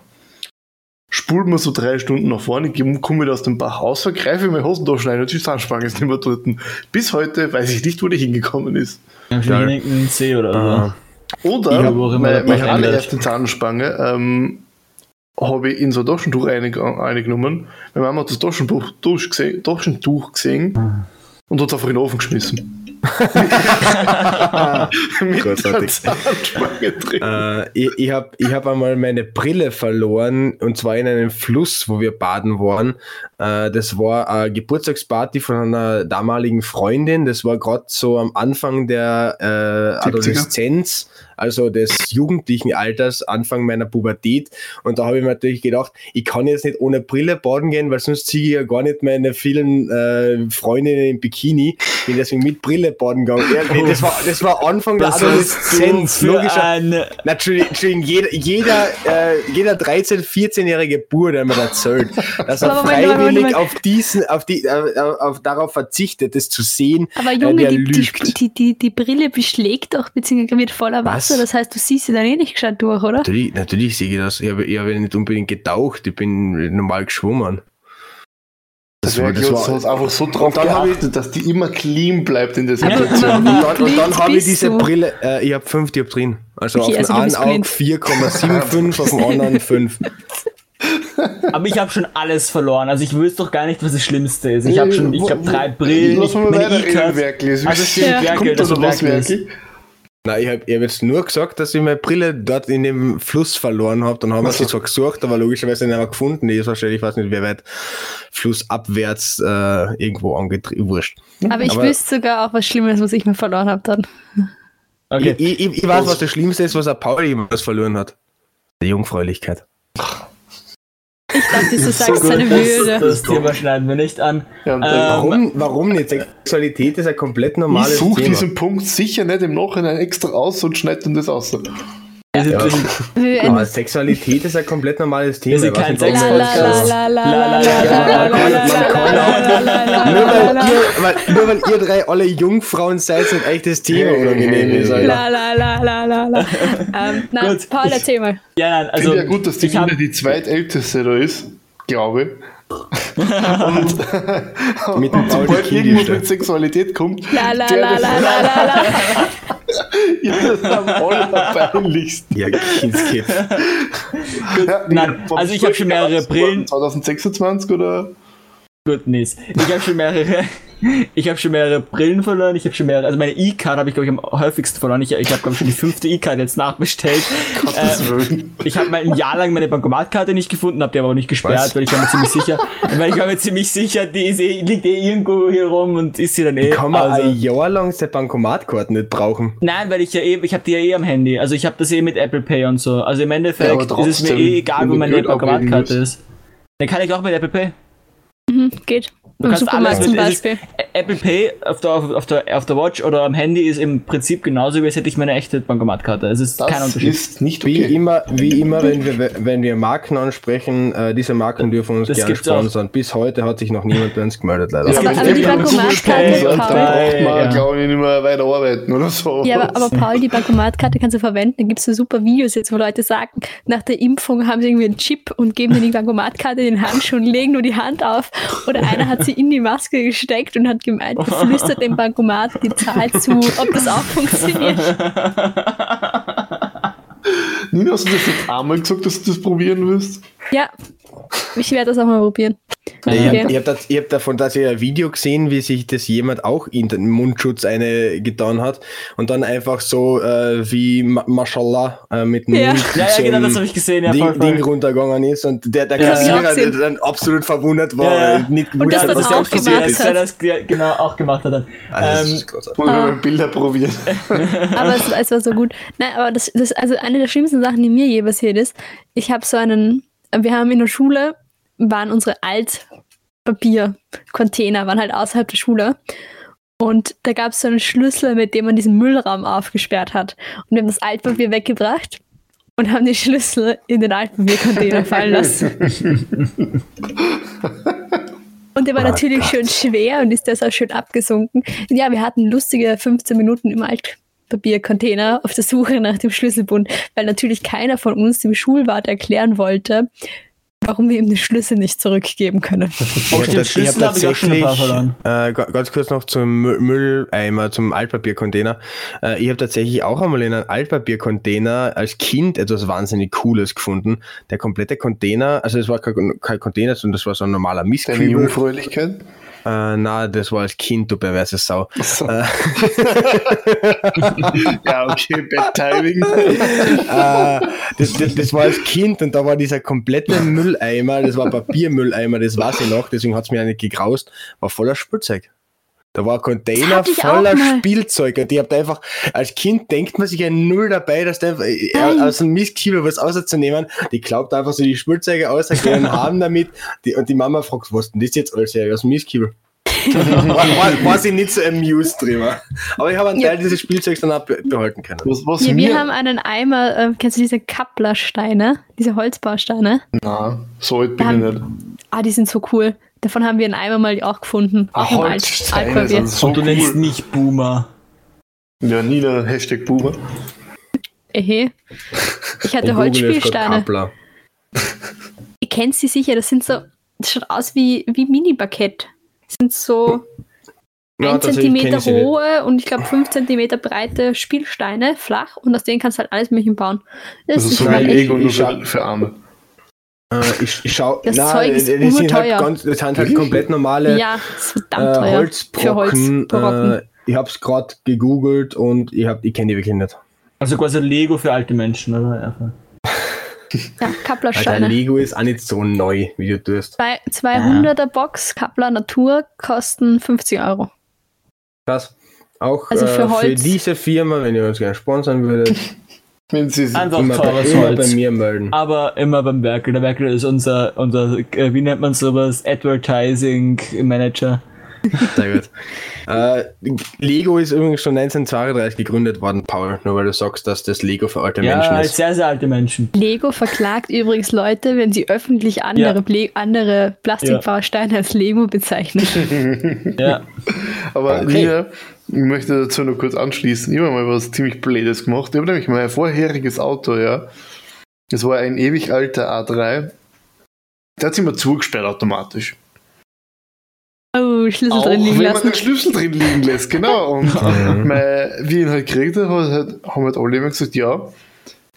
Speaker 1: Spult mir so drei Stunden nach vorne, komme wieder aus dem Bach raus, greife in meine Hosentaschen rein und die Zahnspange ist nicht mehr dort. Bis heute weiß ich nicht, wo die hingekommen ist.
Speaker 2: Ja,
Speaker 4: Geil.
Speaker 2: irgendeinen See oder
Speaker 4: Ah.
Speaker 1: Oder
Speaker 2: Ich hab auch immer
Speaker 1: meine, meine allererste Zahnspange ähm, habe ich in so ein Taschentuch einig- eingenommen. Meine Mama hat das Taschentuch, durchgesehen, Taschentuch gesehen
Speaker 2: Ah.
Speaker 1: und hat es auf den Ofen geschmissen.
Speaker 4: Großartig. Äh, ich ich habe ich hab einmal meine Brille verloren und zwar in einem Fluss, wo wir baden waren. Äh, das war eine Geburtstagsparty von einer damaligen Freundin. Das war gerade so am Anfang der äh,
Speaker 1: 70er?
Speaker 4: Adoleszenz, also des jugendlichen Alters, Anfang meiner Pubertät. Und da habe ich mir natürlich gedacht, ich kann jetzt nicht ohne Brille baden gehen, weil sonst ziehe ich ja gar nicht meine vielen äh, Freundinnen im Bikini. Bin deswegen mit Brille baden gegangen. Ja, nee, das, war, das war Anfang der
Speaker 2: hast du
Speaker 4: Adoleszenz. Logischer,
Speaker 2: ein...
Speaker 4: na, Entschuldigung, Entschuldigung, jeder, jeder, äh, jeder 13-, 14-jährige Bur, der mir erzählt, dass er freiwillig auf diesen, auf die, äh, auf, darauf verzichtet, das zu sehen,
Speaker 3: Aber
Speaker 4: äh,
Speaker 3: Junge,
Speaker 4: der
Speaker 3: die, die,
Speaker 4: lügt.
Speaker 3: die, die, die Brille beschlägt doch, beziehungsweise wird voller
Speaker 4: Was?
Speaker 3: Wasser. Das heißt, du siehst sie dann eh nicht gescheit durch, oder?
Speaker 4: Natürlich, natürlich sehe ich das. Ich habe, ich habe nicht unbedingt getaucht, ich bin normal geschwommen.
Speaker 1: Das wäre
Speaker 4: das
Speaker 1: klar, du hast einfach so drauf
Speaker 4: Und dann hab ich-
Speaker 1: geachtet, dass die immer clean bleibt in der Situation.
Speaker 4: Und dann, und dann habe ich diese
Speaker 3: du?
Speaker 4: Brille, äh, ich habe fünf Dioptrien. Also
Speaker 3: Okay,
Speaker 4: auf
Speaker 3: also
Speaker 4: dem einen Auge
Speaker 3: blind.
Speaker 4: 4,75, auf dem anderen 5.
Speaker 2: Aber ich habe schon alles verloren. Also ich wüsste doch gar nicht, was das Schlimmste ist. Ich habe schon, ich habe drei Brillen,
Speaker 1: mal
Speaker 2: meine
Speaker 1: weiter
Speaker 2: E-Cards. Also stimmt,
Speaker 3: Ja.
Speaker 2: Werkel,
Speaker 1: Kommt
Speaker 2: das
Speaker 1: da
Speaker 2: war
Speaker 1: noch was,
Speaker 2: Werkel.
Speaker 4: Nein, ich habe hab jetzt nur gesagt, dass ich meine Brille dort in dem Fluss verloren habe. Dann haben wir sie zwar gesucht, aber logischerweise nicht mehr gefunden. Die ist wahrscheinlich, ich weiß nicht, wie weit flussabwärts äh, irgendwo angetrieben. Wurscht.
Speaker 3: Aber ich
Speaker 4: Aber-
Speaker 3: wüsste sogar auch was Schlimmes, was ich mir verloren habe dann.
Speaker 2: Okay.
Speaker 4: Ich, ich, ich weiß, was das Schlimmste ist, was ein Pauli jemals verloren hat. Die Jungfräulichkeit.
Speaker 3: Ich dachte, du sagst seine
Speaker 2: das,
Speaker 3: Würde.
Speaker 2: das Thema schneiden wir nicht an.
Speaker 1: Ja,
Speaker 2: Ähm,
Speaker 4: Warum, warum nicht? Sexualität ist ein komplett
Speaker 1: ich
Speaker 4: normales
Speaker 1: suche
Speaker 4: Thema.
Speaker 1: diesen Punkt sicher nicht im Nachhinein extra aus und schneide dann das aus.
Speaker 4: Ja. Aber Sexualität ist ein komplett normales Thema.
Speaker 2: Wir sind kein
Speaker 4: das
Speaker 3: la, la la
Speaker 4: Nur weil, ihr, drei alle Jungfrauen seid, sind euch das Thema unangenehm ist, Alter.
Speaker 3: la la la la la la. Ähm, na,
Speaker 2: Gut.
Speaker 3: Paul, erzähl mal.
Speaker 2: ja, nein,
Speaker 1: Ich
Speaker 2: also
Speaker 1: finde ja gut, dass die Kinder die zweitälteste da ist, glaube ich. Und
Speaker 4: Mit dem
Speaker 1: und sobald irgendwas mit Sexualität kommt,
Speaker 3: La la la la la la la.
Speaker 1: Ja, das ist am allerpeinlichsten.
Speaker 4: Ja, Kindskipp.
Speaker 1: Ja,
Speaker 2: Nein, also ich hab schon mehrere Brillen.
Speaker 1: 2026 oder?
Speaker 2: Gut, Nis. Ich habe schon mehrere. Ich habe schon mehrere Brillen verloren. Ich habe schon mehrere. Also meine E-Card habe ich glaube ich am häufigsten verloren. Ich, ich habe glaube ich schon die fünfte E-Card jetzt nachbestellt. Äh,
Speaker 1: Willen.
Speaker 2: ich habe mal ein Jahr lang meine Bankomatkarte nicht gefunden, habe die aber auch nicht gesperrt,
Speaker 4: Was?
Speaker 2: weil ich war mir ziemlich sicher, weil ich war mir ziemlich sicher, die ist eh, liegt eh irgendwo hier rum und ist sie dann eh.
Speaker 4: Kann man
Speaker 2: also,
Speaker 4: ein Jahr lang seine Bankomatkarten nicht brauchen?
Speaker 2: Nein, weil ich ja eh, ich habe die ja eh am Handy. Also ich habe das eh mit Apple Pay und so. Also im
Speaker 1: Ja,
Speaker 2: Endeffekt
Speaker 1: aber
Speaker 2: ist es mir eh egal, wo meine Bankomatkarte ist. Dann kann ich auch mit Apple Pay.
Speaker 3: Mhm, geht.
Speaker 2: Du
Speaker 3: Im
Speaker 2: kannst alles
Speaker 3: Supermarkt zum
Speaker 2: mit, es ist,
Speaker 3: Beispiel.
Speaker 2: Apple Pay auf der, auf, der, auf der Watch oder am Handy ist im Prinzip genauso, wie als hätte ich meine echte Bankomatkarte. Es ist kein
Speaker 1: Das
Speaker 2: Unterschied.
Speaker 1: ist nicht
Speaker 4: Wie
Speaker 1: okay.
Speaker 4: immer, wie immer, wenn wir, wenn wir Marken ansprechen, äh, diese Marken dürfen uns
Speaker 2: Das
Speaker 4: gerne
Speaker 2: gibt's auch.
Speaker 4: sponsern. Bis heute hat sich noch niemand bei uns gemeldet, leider.
Speaker 2: Es
Speaker 3: Aber-
Speaker 2: gibt
Speaker 3: aber die Bankomatkarte, Paul.
Speaker 1: braucht man,
Speaker 2: ja.
Speaker 1: glaube ich, nicht mehr weiter arbeiten oder so.
Speaker 3: Ja, aber, aber Paul, die Bankomatkarte kannst du verwenden. Da gibt es so super Videos jetzt, wo Leute sagen, nach der Impfung haben sie irgendwie einen Chip und geben dir die Bankomatkarte in den Handschuh und legen nur die Hand auf. Oder einer hat sich Karte in die Maske gesteckt und hat gemeint, geflüstert dem Bankomat die Zahl zu, ob das auch funktioniert.
Speaker 1: Nina, hast du das jetzt einmal gesagt, dass du das probieren willst?
Speaker 3: Ja, ich werde das auch mal probieren.
Speaker 4: Ja,
Speaker 3: Okay.
Speaker 4: Ich habe hab, das- ich hab davon tatsächlich ein Video gesehen, wie sich das jemand auch in den Mundschutz eine getan hat und dann einfach so äh, wie Ma Mashallah äh, mit dem
Speaker 3: Ja.
Speaker 4: Mund
Speaker 2: Ja, ja, genau, das habe ich gesehen. Ja,
Speaker 4: Ding,
Speaker 2: voll, voll.
Speaker 4: Ding runtergegangen ist und der, der
Speaker 2: Ja,
Speaker 4: Kassierer der dann absolut verwundert war,
Speaker 2: Ja, ja.
Speaker 4: nicht
Speaker 3: Und
Speaker 4: gewusst
Speaker 3: das
Speaker 4: hat, was
Speaker 3: auch
Speaker 4: passiert
Speaker 3: hat.
Speaker 4: ist.
Speaker 2: dass er das ge- genau auch gemacht hat. Dann.
Speaker 4: Also,
Speaker 2: Ähm,
Speaker 3: Ah.
Speaker 1: mal Bilder probieren.
Speaker 3: Aber es, es war so gut. Nein, aber das, das also eine der schlimmsten Sachen, die mir je passiert ist, ich habe so einen, wir haben in der Schule, waren unsere Altpapiercontainer, waren halt außerhalb der Schule. Und da gab es so einen Schlüssel, mit dem man diesen Müllraum aufgesperrt hat. Und wir haben das Altpapier weggebracht und haben die Schlüssel in den Altpapiercontainer fallen lassen. Und der war
Speaker 4: Oh
Speaker 3: natürlich schön schwer und ist deshalb schön abgesunken. Und ja, wir hatten lustige 15 Minuten im Altpapiercontainer auf der Suche nach dem Schlüsselbund, weil natürlich keiner von uns dem Schulwart erklären wollte, warum wir ihm den Schlüssel nicht zurückgeben können.
Speaker 2: Oh,
Speaker 4: Ich
Speaker 2: Schlüssel ich
Speaker 4: äh, ga- ganz kurz noch zum Mü- Mülleimer, zum Altpapiercontainer. Äh, ich habe tatsächlich auch einmal in einem Altpapiercontainer als Kind etwas wahnsinnig Cooles gefunden. Der komplette Container, also es war kein, kein Container, sondern das war so ein normaler
Speaker 1: Deine
Speaker 4: Mistkübel.
Speaker 1: Jungfräulichkeit.
Speaker 4: Äh, na, das war als Kind, du perverse Sau.
Speaker 1: So.
Speaker 4: Äh,
Speaker 1: ja, okay, Bad Timing.
Speaker 4: äh, das, das, das war als Kind und da war dieser komplette Mülleimer, das war Papiermülleimer, das weiß ich noch, deswegen hat es mir nicht gegraust, war voller Spielzeug. Da war ein Container voller. Spielzeug und ich hab da einfach, als Kind denkt man sich ja null dabei, dass der äh,
Speaker 3: Nein.
Speaker 4: aus dem Mistkieber was auszunehmen, die glaubt einfach so die Spielzeuge ausgehen haben damit die, und die Mama fragt, was denn das jetzt alles her, aus dem Mistkieber? war, war, war sie nicht so amused drüber. Aber ich habe einen
Speaker 3: Ja.
Speaker 4: Teil dieses Spielzeugs dann auch be- behalten können.
Speaker 1: Was, was
Speaker 3: Ja, wir haben einen Eimer, äh, kennst du diese Kapplersteine, diese Holzbausteine?
Speaker 1: Na, so alt bin ich nicht.
Speaker 3: Ah, die sind so cool. Davon haben wir einen Eimer mal auch gefunden. Alt-
Speaker 1: Holzsteine
Speaker 3: Altpapier.
Speaker 1: sind so
Speaker 2: Und du nennst nicht Boomer.
Speaker 1: Ja, Nina, Hashtag Boomer.
Speaker 3: Ehe. Ich hatte Holzspielsteine. Ihr kennt sie sicher, das sind so, das schaut aus wie, wie Mini-Baguette. Das sind so
Speaker 4: Ja,
Speaker 3: ein Zentimeter hohe und ich glaube 5 Zentimeter breite Spielsteine, flach, und aus denen kannst du halt alles mögliche bauen. Das
Speaker 1: Also
Speaker 3: ist
Speaker 1: so wie Lego nur für Arme.
Speaker 4: Äh, ich, ich schau,
Speaker 3: Das
Speaker 4: nein,
Speaker 3: Zeug ist
Speaker 4: das sind halt ganz, das sind halt komplett normale
Speaker 3: ja,
Speaker 4: äh, Holzbrocken. Äh, ich habe es gerade gegoogelt und ich, hab- ich kenne die wirklich nicht.
Speaker 2: Also quasi Lego für alte Menschen, oder?
Speaker 3: Ja,
Speaker 4: Alter,
Speaker 3: Kapplersteine.
Speaker 4: Lego ist auch nicht so neu, wie du tust.
Speaker 3: Bei 200er Box Kappler Natur kosten 50 Euro.
Speaker 4: Krass. Auch
Speaker 3: Also für
Speaker 4: äh, für diese Firma, wenn ihr uns gerne sponsern würdet,
Speaker 1: Wenn sie
Speaker 2: Einfach
Speaker 4: immer, bei,
Speaker 2: teures
Speaker 4: immer bei mir melden.
Speaker 2: Aber immer beim Werkel. Der Werkel ist unser, unser äh, wie nennt man sowas, Advertising Manager.
Speaker 4: Sehr gut. Äh, Lego ist übrigens schon 1932 gegründet worden, Paul, nur weil du sagst, dass das Lego für alte Menschen
Speaker 2: Ja,
Speaker 4: ist.
Speaker 2: sehr, sehr alte Menschen.
Speaker 3: Lego verklagt übrigens Leute, wenn sie öffentlich andere,
Speaker 2: Ja.
Speaker 3: Andere Plastikbausteine als Lego bezeichnen.
Speaker 2: Ja.
Speaker 1: Aber
Speaker 4: Okay.
Speaker 1: Nina, ich möchte dazu noch kurz anschließen. Ich habe mal was ziemlich Blödes gemacht. Ich habe nämlich mein vorheriges Auto, ja. Das war ein ewig alter A3. Der hat sich immer zugesperrt automatisch.
Speaker 3: Oh, Schlüssel
Speaker 1: Auch
Speaker 3: drin liegen
Speaker 1: wenn man
Speaker 3: lassen.
Speaker 1: den Schlüssel drin liegen lässt, genau. Und mein, wie ich ihn halt gekriegt habe, halt, haben halt alle immer gesagt, ja,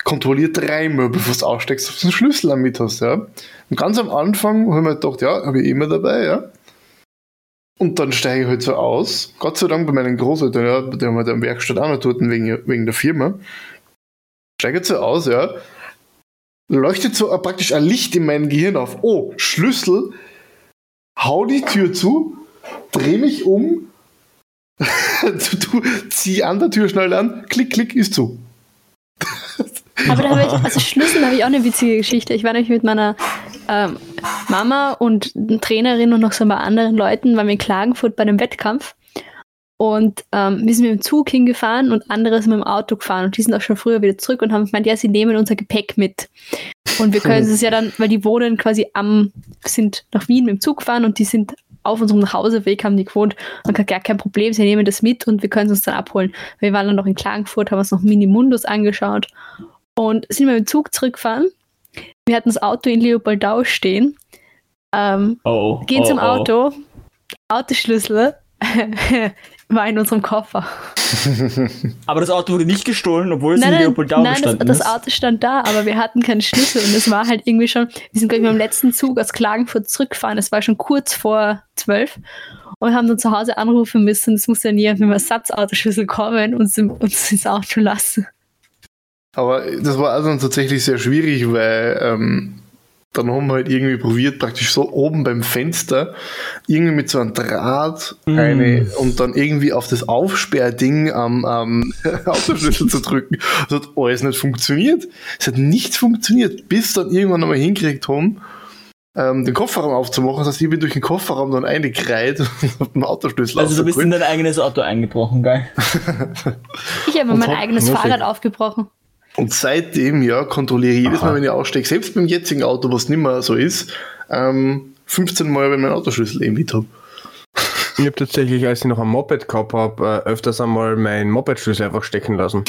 Speaker 1: kontrollier dreimal, bevor du aussteckst, ob du den Schlüssel auch mit hast, ja. Und ganz am Anfang habe ich mir gedacht, ja, habe ich immer dabei, ja. Und dann steige ich halt so aus. Gott sei Dank bei meinen Großeltern, ja, die haben halt eine Werkstatt auch noch dort wegen, wegen der Firma. Steige jetzt so aus, ja. Leuchtet so praktisch ein Licht in meinem Gehirn auf. Oh, Schlüssel. Hau die Tür zu, dreh mich um, du zieh an der Tür schnell an, klick, klick, ist zu.
Speaker 3: Aber da habe ich, also Schlüssel habe ich auch eine witzige Geschichte. Ich war nämlich mit meiner ähm, Mama und Trainerin und noch so ein paar anderen Leuten, waren wir in Klagenfurt bei einem Wettkampf. Und ähm, wir sind mit dem Zug hingefahren und andere sind mit dem Auto gefahren. Und die sind auch schon früher wieder zurück und haben gemeint, ja, sie nehmen unser Gepäck mit. Und wir können es ja dann, weil die wohnen quasi am, sind nach Wien mit dem Zug gefahren und die sind auf unserem Nachhauseweg, haben die gewohnt. Und gesagt, ja, kein Problem, sie nehmen das mit und wir können es uns dann abholen. Wir waren dann noch in Klagenfurt, haben uns noch Minimundus angeschaut und sind mit dem Zug zurückgefahren. Wir hatten das Auto in Leopoldau stehen, ähm,
Speaker 2: Oh.
Speaker 3: gehen
Speaker 2: oh,
Speaker 3: zum
Speaker 2: oh.
Speaker 3: Auto Autoschlüssel war in unserem Koffer.
Speaker 2: Aber das Auto wurde nicht gestohlen, obwohl es
Speaker 3: Nein,
Speaker 2: in
Speaker 3: nein,
Speaker 2: Leopoldau
Speaker 3: nein das,
Speaker 2: gestanden
Speaker 3: das
Speaker 2: ist.
Speaker 3: Auto stand da, aber wir hatten keinen Schlüssel und es war halt irgendwie schon, wir sind, glaube ich, beim letzten Zug aus Klagenfurt zurückgefahren, es war schon kurz vor zwölf und haben dann zu Hause anrufen müssen, es musste dann jemand mit einem Ersatzautoschlüssel kommen und uns ins Auto lassen.
Speaker 1: Aber das war also tatsächlich sehr schwierig, weil ähm, dann haben wir halt irgendwie probiert, praktisch so oben beim Fenster, irgendwie mit so einem Draht
Speaker 2: Mm.
Speaker 1: eine und dann irgendwie auf das Aufsperrding am, am Autoschlüssel zu drücken. Das hat alles nicht funktioniert. Es hat nichts funktioniert, bis dann irgendwann einmal hingekriegt haben, ähm, den Kofferraum aufzumachen. Das heißt, ich bin durch den Kofferraum dann eingekreiht und hab den Autoschlüssel
Speaker 2: Also du bist in dein eigenes Auto eingebrochen, geil.
Speaker 3: Ich habe mein
Speaker 1: hab-
Speaker 3: eigenes. Fahrrad aufgebrochen.
Speaker 1: Und seitdem, ja, kontrolliere ich jedes Mal, wenn ich aussteige, selbst beim jetzigen Auto, was nicht mehr so ist, ähm, 15 Mal, wenn ich meinen Autoschlüssel eben mit habe.
Speaker 4: Ich habe tatsächlich, als ich noch ein Moped gehabt habe, äh, öfters einmal meinen Mopedschlüssel einfach stecken lassen.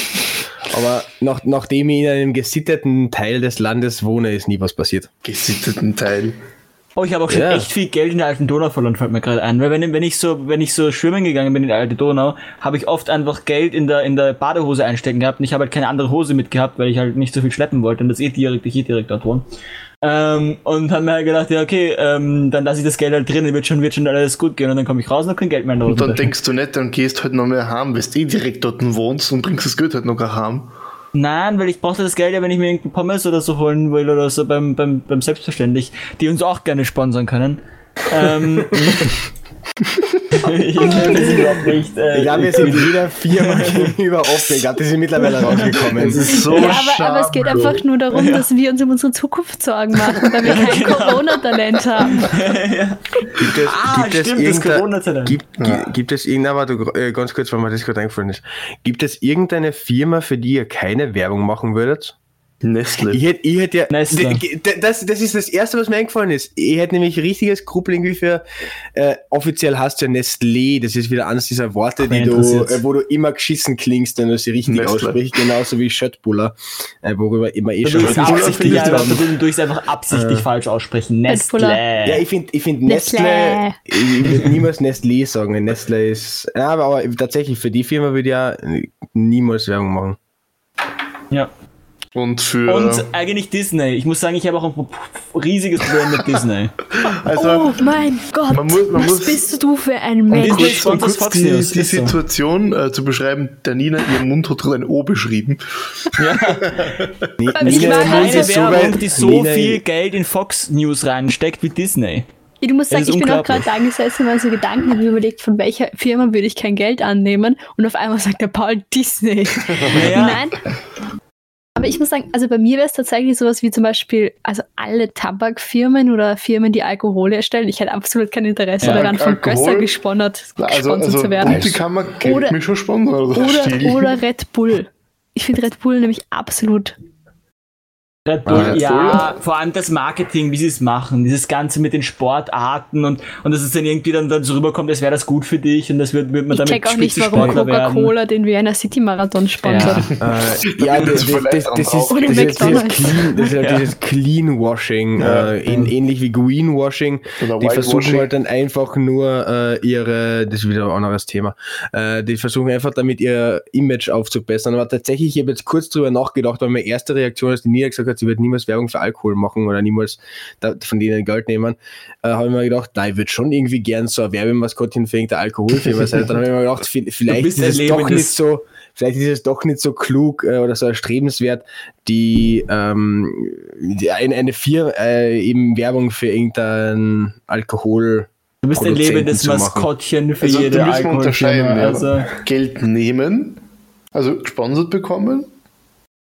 Speaker 4: Aber nach, nachdem ich in einem gesitteten Teil des Landes wohne, ist nie was passiert.
Speaker 1: Gesitteten Teil.
Speaker 2: Oh, ich habe auch schon
Speaker 4: Ja.
Speaker 2: echt viel Geld in der alten Donau verloren, fällt mir gerade ein. Weil wenn, wenn ich so, wenn ich so schwimmen gegangen bin in die alte Donau, habe ich oft einfach Geld in der, in der Badehose einstecken gehabt und ich habe halt keine andere Hose mitgehabt, weil ich halt nicht so viel schleppen wollte und das eh direkt, ich eh direkt dort wohne. Ähm, und habe mir halt gedacht, ja, okay, ähm, dann lasse ich das Geld halt drin, wird schon, wird schon alles gut gehen und dann komme ich raus und hab kein Geld mehr in der
Speaker 1: Und dann denkst du nicht, dann gehst halt noch mehr heim, weil du eh direkt dort wohnst und bringst das Geld halt noch gar heim.
Speaker 2: Nein, weil ich brauchte das Geld ja, wenn ich mir irgendeinen Pommes oder so holen will oder so beim, beim, beim Selbstverständlich, die uns auch gerne sponsern können. Ähm, ich das überhaupt nicht. Äh,
Speaker 4: Ich glaube, wir sind jeder Firma gegenüber offen. Ich glaube, die sind mittlerweile rausgekommen.
Speaker 1: Das ist so
Speaker 3: ja, aber, aber es geht einfach nur darum, dass wir uns um unsere Zukunft Sorgen machen, weil wir kein Corona-Talent haben.
Speaker 4: Gibt es,
Speaker 2: Ah,
Speaker 4: gibt es
Speaker 2: stimmt, das Corona-Talent.
Speaker 4: Gibt, gi- gibt es irgendein, aber du, äh, ganz kurz, weil mir das gerade eingefallen ist. Gibt es irgendeine Firma, für die ihr keine Werbung machen würdet?
Speaker 1: Nestle.
Speaker 4: Ich hätte, ich hätte ja,
Speaker 2: Nestle.
Speaker 4: Das, das ist das erste, was mir eingefallen ist. Ich hätte nämlich richtiges Skrupel irgendwie für, äh, offiziell hast du ja Nestlé, das ist wieder eines dieser Worte, die du, äh, wo du immer geschissen klingst, wenn du sie richtig
Speaker 1: Nestle.
Speaker 4: aussprichst, genauso wie Schöttbuller, äh, worüber immer eh
Speaker 2: Du
Speaker 4: schon
Speaker 1: Bull
Speaker 2: absichtlich einfach, du durchst einfach absichtlich falsch aussprechen. Nestle.
Speaker 4: Ja, ich finde ich find
Speaker 3: Nestlé.
Speaker 4: Nestle, ich würde niemals Nestlé sagen. Nestle ist, ja, aber, aber tatsächlich für die Firma würde ich ja niemals Werbung machen.
Speaker 2: ja.
Speaker 1: Und für.
Speaker 2: Und eigentlich Disney. Ich muss sagen, ich habe auch ein riesiges Problem mit Disney.
Speaker 1: also,
Speaker 3: Oh mein Gott,
Speaker 1: Man muss- man
Speaker 3: was
Speaker 1: muss-
Speaker 3: bist du für ein
Speaker 1: um
Speaker 3: Mensch?
Speaker 2: Disney
Speaker 1: kurz, um kurz
Speaker 2: Fox
Speaker 1: die,
Speaker 2: News,
Speaker 1: die
Speaker 2: ist so.
Speaker 1: Situation äh, zu beschreiben, der Nina, ihr Mund hat ein O beschrieben.
Speaker 2: Ja.
Speaker 3: Weil
Speaker 4: Nina,
Speaker 3: keine
Speaker 4: so
Speaker 2: Werbung,
Speaker 4: weit-
Speaker 2: die so
Speaker 4: Nina-
Speaker 2: viel Geld in Fox News reinsteckt wie Disney.
Speaker 3: Ja, du musst sagen, ich bin auch gerade da gesessen und mir so Gedanken hab mir überlegt, von welcher Firma würde ich kein Geld annehmen und auf einmal sagt der Paul Disney.
Speaker 2: Naja,
Speaker 3: Nein. Aber ich muss sagen, also bei mir wäre es tatsächlich sowas wie zum Beispiel, also alle Tabakfirmen oder Firmen, die Alkohol herstellen. Ich hätte absolut kein Interesse
Speaker 2: Ja,
Speaker 3: daran, von Gösser gesponsert,
Speaker 1: Also, also
Speaker 3: zu werden.
Speaker 1: Multikammer kennt
Speaker 3: Oder-
Speaker 1: mich schon sponsern. Oder,
Speaker 3: Oder, oder Red Bull. Ich finde Red Bull nämlich absolut.
Speaker 2: Red Bull,
Speaker 1: Red
Speaker 2: ja, vor allem das Marketing, wie sie es machen, dieses Ganze mit den Sportarten und, und dass es dann irgendwie dann, dann so rüberkommt, als wäre das gut für dich und das wird, wird man
Speaker 3: Ich
Speaker 2: damit
Speaker 3: check auch nicht, warum. Coca-Cola den Vienna City Marathon sponsert.
Speaker 2: Ja.
Speaker 4: Äh, ja, das, das, das, das, ist, das, ist, dieses. Clean, das ist halt
Speaker 2: Ja.
Speaker 4: dieses Cleanwashing,
Speaker 1: Ja.
Speaker 4: äh, ähn- ähnlich wie Greenwashing.
Speaker 1: Oder
Speaker 4: Die versuchen halt dann einfach nur äh, ihre, das ist wieder ein anderes Thema, äh, die versuchen einfach damit ihr Image aufzubessern. Aber tatsächlich, ich habe jetzt kurz drüber nachgedacht, weil meine erste Reaktion, als die Nia gesagt hat, sie wird niemals Werbung für Alkohol machen oder niemals da, von denen Geld nehmen, äh, habe ich mir gedacht, nein, ich würde schon irgendwie gern so ein Werbemaskottchen für irgendeine Alkoholfirma sein. Dann habe ich mir gedacht, vi- vielleicht ist es doch nicht so, vielleicht ist es doch nicht so klug äh, oder so erstrebenswert, die, ähm, die eine, eine Firma äh, eben Werbung für irgendeinen Alkohol.
Speaker 2: Du bist ein lebendes. Maskottchen für
Speaker 1: Also,
Speaker 2: jede. Alkoholfirma. Also,
Speaker 1: Geld nehmen, also gesponsert bekommen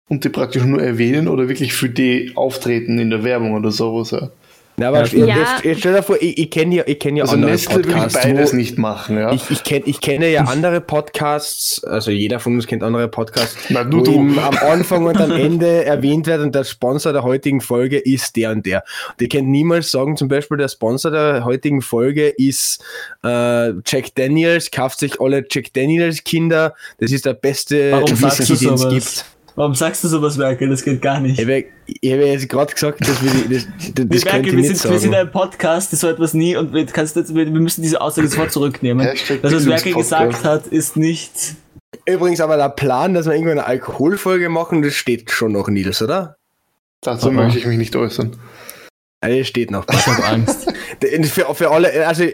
Speaker 1: und die praktisch nur erwähnen oder wirklich für die auftreten in der Werbung oder sowas. Ja.
Speaker 4: Na, aber
Speaker 2: Ja.
Speaker 4: jetzt, jetzt, stell dir vor, ich, ich kenne ja, ich kenn ja
Speaker 1: Also
Speaker 4: andere
Speaker 1: Nestle will ich
Speaker 4: Podcasts,
Speaker 1: beides
Speaker 4: wo,
Speaker 1: nicht machen. Ja.
Speaker 4: Ich, ich, kenn, ich kenne ja andere Podcasts, also jeder von uns kennt andere Podcasts,
Speaker 1: Na, nur
Speaker 4: wo
Speaker 1: du.
Speaker 4: eben am Anfang und am Ende erwähnt wird und der Sponsor der heutigen Folge ist der und der. Und ihr könnt niemals sagen, zum Beispiel der Sponsor der heutigen Folge ist äh, Jack Daniels, kauft sich alle Jack Daniels Kinder, das ist der beste Whisky,
Speaker 2: du
Speaker 4: den es gibt.
Speaker 2: Warum sagst du sowas, Merkel? Das geht gar nicht.
Speaker 4: Ich habe hab jetzt gerade gesagt, dass wir die, das, das, das
Speaker 2: Merkel, wir,
Speaker 4: nicht
Speaker 2: sind, wir sind ein Podcast, das so etwas nie und wir, kannst jetzt, wir wir müssen diese Aussage sofort zurücknehmen.
Speaker 1: Hashtag
Speaker 2: Das, was Merkel gesagt hat, ist nicht.
Speaker 4: Übrigens aber der Plan, dass wir irgendwann eine Alkoholfolge machen, das steht schon noch, Nils, oder?
Speaker 1: Dazu möchte ich mich nicht äußern.
Speaker 4: Also, das steht noch.
Speaker 2: Ich habe Angst.
Speaker 4: Für, für alle, also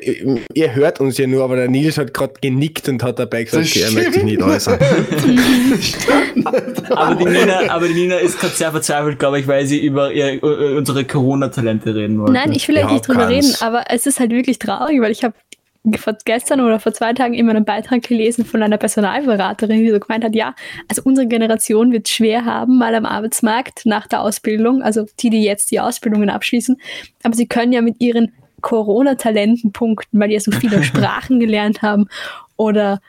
Speaker 4: ihr hört uns ja nur, aber der Nils hat gerade genickt und hat dabei gesagt, okay, er möchte sich nicht äußern.
Speaker 2: Aber die Nina, aber die Nina ist gerade sehr verzweifelt, glaube ich, weil sie über ihr, unsere Corona-Talente reden wollte.
Speaker 3: Nein, ich will
Speaker 4: Ja,
Speaker 3: eigentlich nicht drüber
Speaker 4: kann's.
Speaker 3: reden, aber es ist halt wirklich traurig, weil ich habe vor gestern oder vor zwei Tagen immer einen Beitrag gelesen von einer Personalberaterin, die so gemeint hat, ja, also unsere Generation wird schwer haben, mal am Arbeitsmarkt nach der Ausbildung, also die, die jetzt die Ausbildungen abschließen, aber sie können ja mit ihren Corona-Talenten punkten, weil die ja so viele Sprachen gelernt haben oder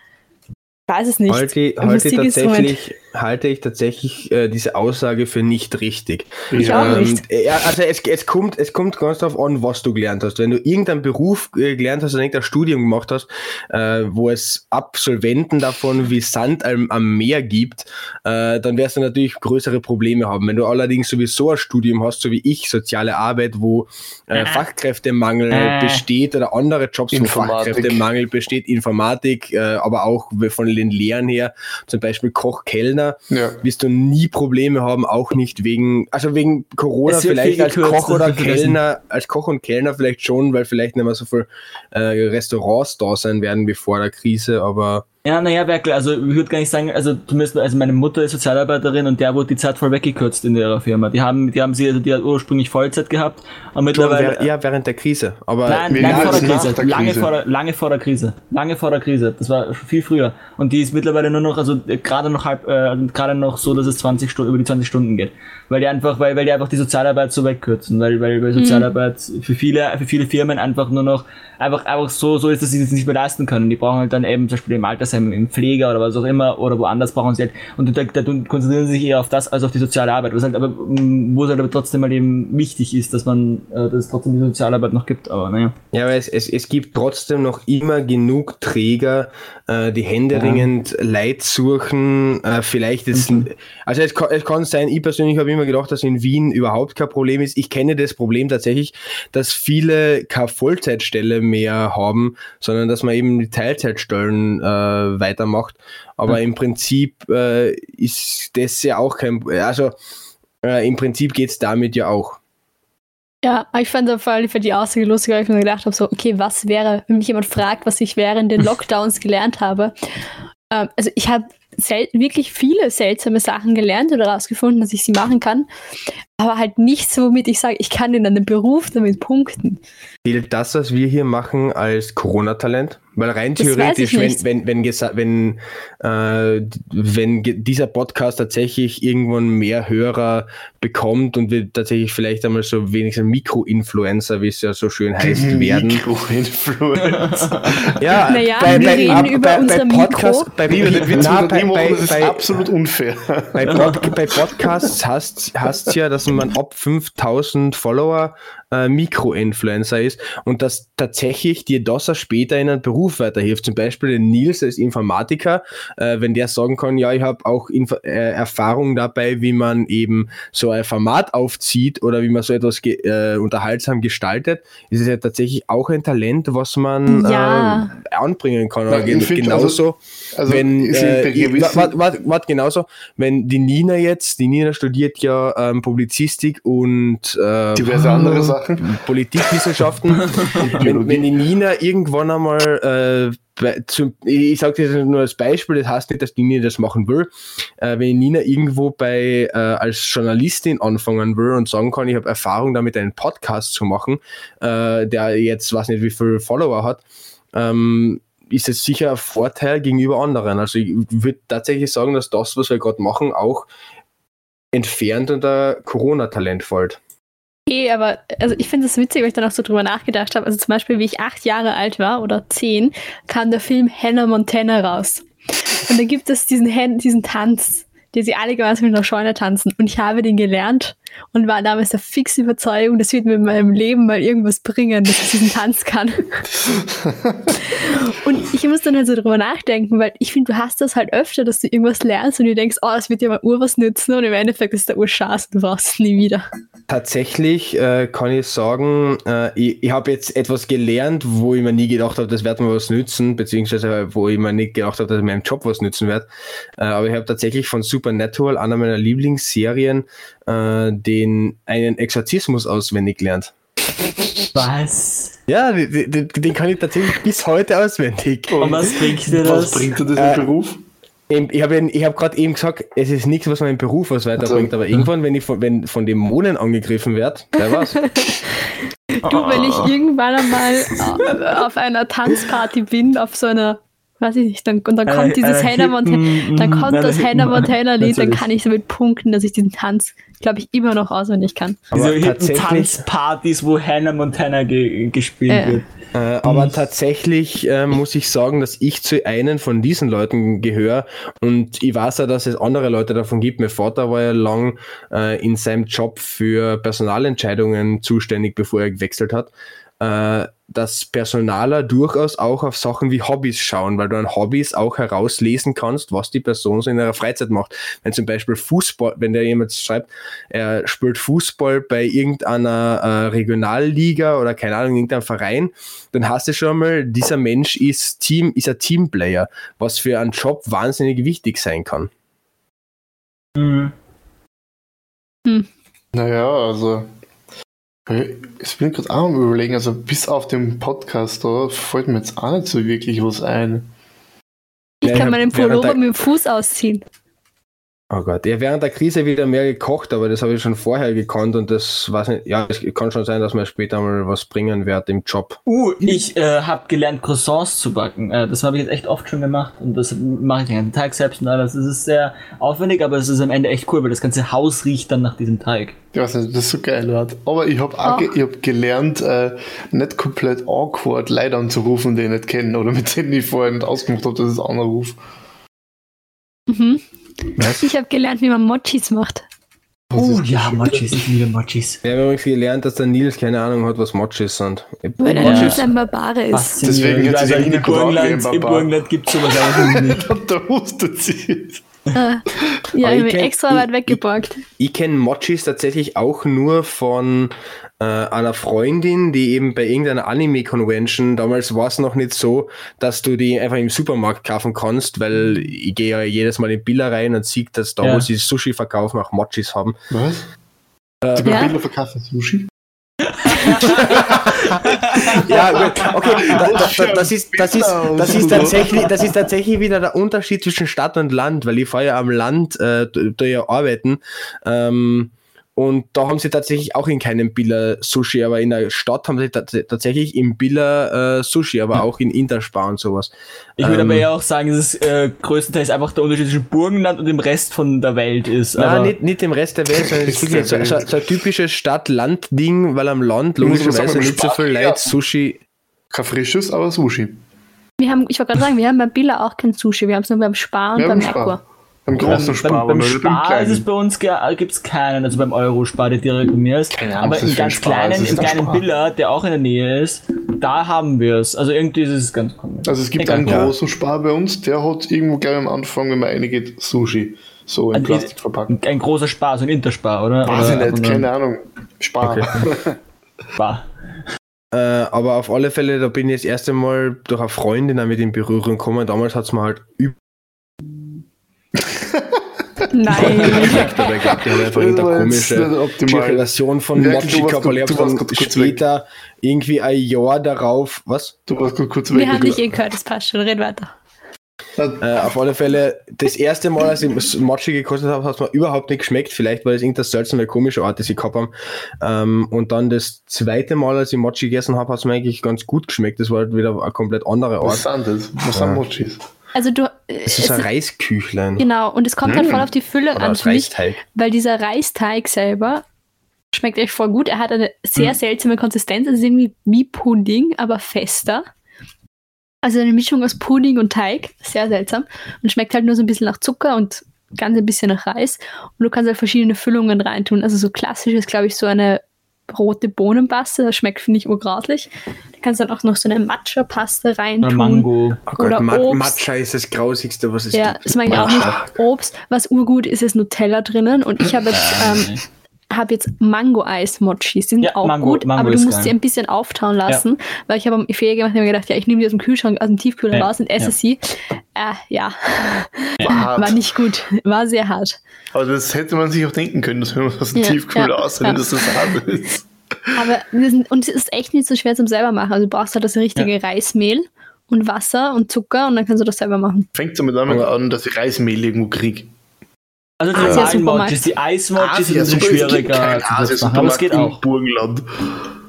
Speaker 3: weiß es nicht.
Speaker 4: Ich
Speaker 3: Musikinstrument.
Speaker 4: tatsächlich, halte ich tatsächlich äh, diese Aussage für nicht richtig.
Speaker 3: Ich auch nicht.
Speaker 4: ja, also es, es, kommt, es kommt ganz darauf an, was du gelernt hast. Wenn du irgendeinen Beruf äh, gelernt hast oder irgendein Studium gemacht hast, äh, wo es Absolventen davon wie Sand am, am Meer gibt, äh, dann wirst du natürlich größere Probleme haben. Wenn du allerdings sowieso ein Studium hast, so wie ich, soziale Arbeit, wo äh, Fachkräftemangel
Speaker 2: Äh.
Speaker 4: besteht oder andere Jobs, wo. Fachkräftemangel besteht, Informatik, aber auch von den Lehren her, zum Beispiel Koch, Kellner,
Speaker 1: Ja.
Speaker 4: wirst du nie Probleme haben, auch nicht wegen, also wegen Corona vielleicht
Speaker 2: viel
Speaker 4: als
Speaker 2: gekürzt,
Speaker 4: Koch oder. Kellner, als Koch und Kellner vielleicht schon, weil vielleicht nicht mehr so viel äh, Restaurants da sein werden wie vor der Krise, aber
Speaker 2: Ja, naja, Werkel, also ich würde gar nicht sagen, also zumindest, also meine Mutter ist Sozialarbeiterin und der wurde die Zeit voll weggekürzt in ihrer Firma. Die haben, die haben sie, also die hat ursprünglich Vollzeit gehabt, aber mittlerweile.
Speaker 4: während, ja, während der Krise. Aber
Speaker 2: Nein, lange
Speaker 1: lange
Speaker 2: vor der Krise.
Speaker 1: der
Speaker 2: Lange
Speaker 1: Krise?
Speaker 2: vor der, lange vor der Krise. Lange vor der Krise. Das war viel früher. Und die ist mittlerweile nur noch, also gerade noch halb, äh, gerade noch so, dass es 20 Stunden, über die 20 Stunden geht. Weil die einfach, weil, weil die einfach die Sozialarbeit so wegkürzen. Weil, weil, weil Sozialarbeit für viele, für viele Firmen einfach nur noch, einfach, einfach so, so ist, dass sie es nicht mehr leisten können. Die brauchen halt dann eben zum Beispiel im Altersheim, im Pfleger oder was auch immer, oder woanders brauchen sie halt, und da, da konzentrieren sie sich eher auf das als auf die soziale Arbeit. Was halt aber, wo es halt aber trotzdem mal eben wichtig ist, dass man, äh, dass es trotzdem die Sozialarbeit noch gibt, aber naja.
Speaker 4: Ja, aber es, es, es gibt trotzdem noch immer genug Träger, äh, die händeringend Leid suchen. Äh, vielleicht ist, also es kann, es kann sein, ich persönlich habe immer gedacht, dass in Wien überhaupt kein Problem ist. Ich kenne das Problem tatsächlich, dass viele keine Vollzeitstelle mehr haben, sondern dass man eben die Teilzeitstellen äh, weitermacht. Aber im Prinzip äh, ist das ja auch kein, also äh, im Prinzip geht's damit ja auch.
Speaker 3: Ja, ich fand auf jeden Fall die Aussage lustig, weil ich mir gedacht habe, so, okay, was wäre, wenn mich jemand fragt, was ich während den Lockdowns gelernt habe. Ähm, also ich habe sel wirklich viele seltsame Sachen gelernt oder herausgefunden, dass ich sie machen kann, aber halt nichts, womit ich sage, ich kann in einem Beruf damit punkten.
Speaker 4: Gilt das, was wir hier machen, als Corona-Talent? Weil rein
Speaker 3: Das
Speaker 4: theoretisch, wenn, wenn, wenn, wenn, äh, wenn dieser Podcast tatsächlich irgendwann mehr Hörer bekommt und wir tatsächlich vielleicht einmal so wenigstens Mikro-Influencer, wie es ja so schön heißt, werden.
Speaker 1: Mikroinfluencer.
Speaker 4: Ja,
Speaker 3: Naja, wir reden über unser Mikro.
Speaker 4: bei,
Speaker 1: Lieber den Witz
Speaker 4: na, bei, bei,
Speaker 1: das ist
Speaker 4: bei,
Speaker 1: absolut unfair.
Speaker 4: bei, Pod, bei Podcasts hast hast ja, dass man ab 5000 Follower äh, Mikroinfluencer ist und dass tatsächlich dir das auch später in einen Beruf weiterhilft. Zum Beispiel der Nils als Informatiker, äh, wenn der sagen kann, ja, ich habe auch Inf äh, Erfahrung dabei, wie man eben so ein Format aufzieht oder wie man so etwas ge äh, unterhaltsam gestaltet, ist es ja tatsächlich auch ein Talent, was man
Speaker 3: Ja.
Speaker 4: äh, anbringen kann.
Speaker 1: Ich
Speaker 4: gen-
Speaker 1: find,
Speaker 4: genauso,
Speaker 1: Also,
Speaker 4: wenn
Speaker 1: ist in
Speaker 4: äh, warte, genauso, wenn die Nina jetzt, die Nina studiert ja ähm, Publizistik und äh,
Speaker 1: diverse andere Sachen.
Speaker 4: Politikwissenschaften. wenn, wenn die Nina irgendwann einmal äh, zum, ich sage das nur als Beispiel, das heißt nicht, dass die Nina das machen will. Äh, wenn die Nina irgendwo bei äh, als Journalistin anfangen will und sagen kann, ich habe Erfahrung damit, einen Podcast zu machen, äh, der jetzt weiß nicht, wie viele Follower hat, ähm, ist es sicher ein Vorteil gegenüber anderen. Also ich würde tatsächlich sagen, dass das, was wir gerade machen, auch entfernt unter Corona-Talent fällt.
Speaker 3: Okay, aber also ich finde es witzig, weil ich dann auch so drüber nachgedacht habe. Also zum Beispiel, wie ich acht Jahre alt war oder zehn, kam der Film Hannah Montana raus. Und da gibt es diesen, Hen diesen Tanz, den sie alle gemeinsam in der Scheune tanzen. Und ich habe den gelernt und war damals der fix Überzeugung, das wird mir in meinem Leben mal irgendwas bringen, dass ich diesen Tanz kann. und ich muss dann halt so drüber nachdenken, weil ich finde, du hast das halt öfter, dass du irgendwas lernst und du denkst, oh, das wird dir mal urwas nützen und im Endeffekt ist der Urschaß und du brauchst es nie wieder.
Speaker 4: Tatsächlich äh, kann ich sagen, äh, ich, ich habe jetzt etwas gelernt, wo ich mir nie gedacht habe, das wird mir was nützen, beziehungsweise wo ich mir nicht gedacht habe, dass meinem Job was nützen wird. Äh, aber ich habe tatsächlich von Supernatural, einer meiner Lieblingsserien, äh, den einen Exorzismus auswendig gelernt.
Speaker 2: Was?
Speaker 4: Ja, den, den, den kann ich tatsächlich bis heute auswendig.
Speaker 2: Und was bringt dir
Speaker 1: Was
Speaker 2: das?
Speaker 1: bringt dir das
Speaker 4: Äh,
Speaker 1: im Beruf?
Speaker 4: Eben, Ich habe ich hab gerade eben gesagt, es ist nichts, was meinen Beruf was weiterbringt,
Speaker 1: Also,
Speaker 4: aber irgendwann, wenn ich von, wenn von Dämonen angegriffen werde, wer was?
Speaker 3: Du, wenn ich irgendwann einmal äh, auf einer Tanzparty bin, auf so einer, weiß ich nicht, dann, und dann kommt
Speaker 2: Einer-
Speaker 3: dieses
Speaker 2: einer
Speaker 3: Hannah Montana,
Speaker 2: hippen-
Speaker 3: dann kommt
Speaker 2: einer
Speaker 3: das Hannah Montana Lied, dann kann ich damit punkten, dass ich diesen Tanz, glaube ich, immer noch auswendig kann.
Speaker 2: Diese hippen Tanzpartys, wo Hannah Montana ge gespielt
Speaker 3: Äh.
Speaker 2: wird.
Speaker 4: Äh, aber tatsächlich äh, muss ich sagen, dass ich zu einem von diesen Leuten gehöre und ich weiß ja, dass es andere Leute davon gibt. Mein Vater war ja lang äh, in seinem Job für Personalentscheidungen zuständig, bevor er gewechselt hat. Äh, dass Personaler durchaus auch auf Sachen wie Hobbys schauen, weil du an Hobbys auch herauslesen kannst, was die Person so in ihrer Freizeit macht. Wenn zum Beispiel Fußball, wenn der jemand schreibt, er spielt Fußball bei irgendeiner äh, Regionalliga oder keine Ahnung, irgendeinem Verein, dann hast du schon mal, dieser Mensch ist Team, ist ein Teamplayer, was für einen Job wahnsinnig wichtig sein kann.
Speaker 2: Mhm.
Speaker 1: Naja, also. Ich bin gerade auch am überlegen, also bis auf den Podcast da fällt mir jetzt auch nicht so wirklich was ein.
Speaker 3: Ich
Speaker 4: Ja,
Speaker 3: kann meinen Pullover mit dem Fuß ausziehen.
Speaker 4: Oh Gott, ja, während der Krise wieder mehr gekocht, aber das habe ich schon vorher gekonnt und das weiß nicht, ja, es kann schon sein, dass mir später mal was bringen wird im Job.
Speaker 2: Uh, ich äh, habe gelernt, Croissants zu backen. Äh, das habe ich jetzt echt oft schon gemacht und das mache ich den ganzen Tag selbst und alles. Es ist sehr aufwendig, aber es ist am Ende echt cool, weil das ganze Haus riecht dann nach diesem Teig.
Speaker 1: Ich weiß nicht, das ist so geil hat. Aber ich habe auch
Speaker 3: Oh.
Speaker 1: ge ich hab gelernt, äh, nicht komplett awkward Leute anzurufen, die ich nicht kenne oder mit denen ich vorher nicht ausgemacht habe, dass ich es anrufe.
Speaker 3: Mhm.
Speaker 4: Was?
Speaker 3: Ich habe gelernt, wie man Mochis macht.
Speaker 2: Oh ja? Mochis, ich liebe Mochis.
Speaker 4: Wir haben übrigens gelernt, dass der Nils keine Ahnung hat, was Mochis sind.
Speaker 3: Weil der. Nils ein Barbare ist.
Speaker 1: Deswegen hat sie
Speaker 2: also
Speaker 1: gut
Speaker 2: Burgenland, im. Burgenland gibt es sowas auch nicht.
Speaker 1: Und da hustet sie.
Speaker 3: Äh, ja, ich
Speaker 4: ich
Speaker 3: habe extra
Speaker 4: ich-
Speaker 3: weit weggeborgt.
Speaker 4: Ich kenne Mochis tatsächlich auch nur von äh, einer Freundin, die eben bei irgendeiner Anime-Convention, damals war es noch nicht so, dass du die einfach im Supermarkt kaufen kannst, weil ich gehe ja jedes Mal in Billa rein und sehe, dass da,
Speaker 2: Ja.
Speaker 4: wo sie Sushi verkaufen, auch Mochis haben.
Speaker 1: Was? Die bei
Speaker 3: Ja.
Speaker 1: Bilder verkaufen Sushi?
Speaker 4: Ja, gut, okay, da, da, da, das, ist, das, ist, das, ist tatsächlich, das ist tatsächlich wieder der Unterschied zwischen Stadt und Land, weil ich fahre ja am Land äh, da ja arbeiten. Ähm, und da haben sie tatsächlich auch in keinem Billa Sushi, aber in der Stadt haben sie tats tatsächlich im Billa äh, Sushi, aber auch in Interspar und sowas.
Speaker 2: Ich würde
Speaker 4: Ähm,
Speaker 2: aber ja auch sagen, dass es äh, größtenteils einfach der Unterschied zwischen Burgenland und dem Rest von der Welt ist.
Speaker 4: Nein,
Speaker 2: aber
Speaker 4: nicht, nicht im Rest der Welt, sondern es ist wirklich so, so, so ein typisches Stadt-Land-Ding, weil am Land logischerweise nicht so viel Leute Sushi.
Speaker 1: Kein frisches, aber Sushi.
Speaker 3: Wir haben, ich wollte gerade sagen, wir haben beim Billa auch kein Sushi. Wir haben es nur beim Spar und
Speaker 1: Ja,
Speaker 3: beim. Merkur.
Speaker 1: Beim großen Spar,
Speaker 2: beim, beim Spar ist es bei uns gibt es keinen, also beim Euro-Spar, der direkt bei mir ist.
Speaker 1: Keine Ahnung,
Speaker 2: aber im ganz
Speaker 1: Spar
Speaker 2: kleinen, im kleinen
Speaker 1: Spar.
Speaker 2: Billa, der auch in der Nähe ist, da haben wir es. Also irgendwie ist es ganz komisch.
Speaker 1: Also es gibt
Speaker 2: Egal.
Speaker 1: einen großen Spar bei uns, der hat irgendwo gleich am Anfang, wenn man reingeht, Sushi. So in
Speaker 2: Also
Speaker 1: Plastik verpackt.
Speaker 2: Ein großer Spar, so ein Interspar, oder?
Speaker 1: Weiß ich
Speaker 2: oder
Speaker 1: nicht, keine Ahnung. Spar.
Speaker 4: Okay.
Speaker 2: Spar.
Speaker 4: Äh, aber auf alle Fälle, da bin ich das erste Mal durch eine Freundin damit in Berührung gekommen. Damals hat es mir halt übel
Speaker 3: Nein.
Speaker 4: ich glaube, die haben einfach
Speaker 1: Das
Speaker 4: irgendeine komische. Version von Mochi gehabt,
Speaker 1: kurz- kurz- kurz
Speaker 4: später irgendwie ein Jahr darauf, was?
Speaker 1: Du warst gerade kurz
Speaker 3: Wir
Speaker 1: weg.
Speaker 3: haben dich eh gehört, das passt schon. Red weiter.
Speaker 4: Äh, auf alle Fälle, das erste Mal, als ich Mochi gekostet habe, hat es mir überhaupt nicht geschmeckt. Vielleicht, weil es irgendeine seltsame, komische Art, die sie gehabt haben. Ähm, und dann das zweite Mal, als ich Mochi gegessen habe, hat es mir eigentlich ganz gut geschmeckt. Das war halt wieder eine komplett andere
Speaker 1: Was
Speaker 4: Art.
Speaker 1: sind das? Was sind Mochis?
Speaker 3: Also du, äh,
Speaker 4: Es ist
Speaker 3: es
Speaker 4: ein Reisküchlein.
Speaker 3: genau, und es kommt halt
Speaker 1: Mm.
Speaker 3: voll auf die Fülle
Speaker 4: Oder
Speaker 3: an
Speaker 4: Reisteig.
Speaker 3: weil dieser Reisteig selber schmeckt echt voll gut. Er hat eine sehr
Speaker 2: Mhm.
Speaker 3: seltsame Konsistenz, es ist irgendwie wie Pudding, aber fester. Also eine Mischung aus Pudding und Teig, sehr seltsam. Und schmeckt halt nur so ein bisschen nach Zucker und ganz ein bisschen nach Reis und du kannst halt verschiedene Füllungen reintun. Also so klassisch ist, glaube ich, so eine rote Bohnenpaste, das schmeckt, finde ich, urgrauslich. Da kannst du dann auch noch so eine Matcha-Paste reintun.
Speaker 2: Oder Mango.
Speaker 4: Oh Gott,
Speaker 3: Oder
Speaker 4: Ma
Speaker 3: Obst.
Speaker 4: Matcha ist das Grausigste, was es
Speaker 3: Ja,
Speaker 4: gibt.
Speaker 3: das mag ich auch nicht. Obst, was urgut ist, ist Nutella drinnen und ich habe jetzt, ähm, hab jetzt Mango-Eis-Mochis. Die sind
Speaker 2: Ja,
Speaker 3: auch
Speaker 2: Mango-
Speaker 3: gut,
Speaker 2: Mango
Speaker 3: aber du musst
Speaker 2: geil.
Speaker 3: sie ein bisschen auftauen lassen, weil ich habe einen Fehler gemacht und habe mir gedacht, ja, ich nehme die aus dem Kühlschrank, aus dem Tiefkühler
Speaker 2: Ja,
Speaker 3: raus und esse
Speaker 2: ja.
Speaker 3: sie. Äh, ja,
Speaker 1: War
Speaker 3: war nicht gut, war sehr hart.
Speaker 1: Aber das hätte man sich auch denken können, dass wenn man aus dem
Speaker 3: Ja,
Speaker 1: Tiefkühler
Speaker 3: ja,
Speaker 1: ausnimmt,
Speaker 3: ja.
Speaker 1: dass das hart ist.
Speaker 3: Aber wir sind, und es ist echt nicht so schwer zum selber machen. Also du brauchst halt das richtige Reismehl und Wasser und Zucker und dann kannst du das selber machen.
Speaker 1: Fängt damit damit an, dass ich Reismehl irgendwo kriege.
Speaker 2: Also die
Speaker 3: Asia
Speaker 2: normalen
Speaker 3: Supermarkt.
Speaker 2: Mochis, die Eismochis sind ein bisschen schwieriger aber es
Speaker 1: Asia-Supermarkt
Speaker 2: geht auch.
Speaker 1: Burgenland.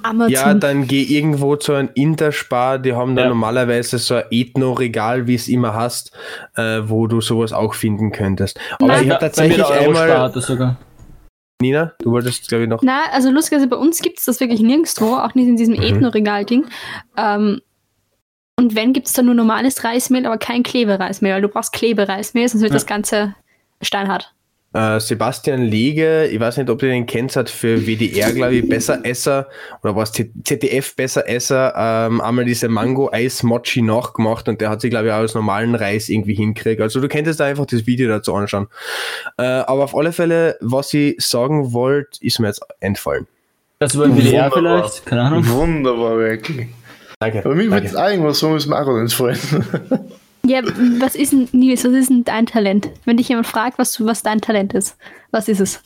Speaker 3: Amazon.
Speaker 4: Ja, dann geh irgendwo zu einem Interspar, die haben da
Speaker 2: Ja.
Speaker 4: normalerweise so ein Ethno-Regal, wie es immer hast, äh, wo du sowas auch finden könntest. Aber
Speaker 3: Nein.
Speaker 4: ich habe
Speaker 2: Bei mir
Speaker 4: tatsächlich einmal. Nina, du wolltest glaube ich noch.
Speaker 3: Na, also lustigerweise bei uns gibt es das wirklich nirgendwo, auch nicht in diesem
Speaker 4: Mhm.
Speaker 3: Ethno-Regal-Ding. Ähm, und wenn, gibt es da nur normales Reismehl, aber kein Klebereismehl, weil du brauchst Klebereismehl, sonst wird
Speaker 2: Ja.
Speaker 3: das Ganze steinhart.
Speaker 4: Äh, Sebastian Lege, ich weiß nicht, ob du den kennst, hat für WDR, glaube ich, besser Esser oder was ZDF besser Esser ähm, einmal diese Mango-Eis-Mochi nachgemacht und der hat sich, glaube ich, auch aus normalen Reis irgendwie hinkriegt. Also du könntest da einfach das Video dazu anschauen. Äh, aber auf alle Fälle, was ich sagen wollte, ist mir jetzt entfallen.
Speaker 2: Das über WDR
Speaker 1: Wunderbar.
Speaker 2: vielleicht, keine Ahnung.
Speaker 1: Wunderbar, wirklich.
Speaker 4: Danke.
Speaker 1: Aber mir wird auch irgendwas so ist Margot entfallen.
Speaker 3: Ja, was ist denn, Nils, was ist denn dein Talent? Wenn dich jemand fragt, was, was dein Talent ist, was ist es?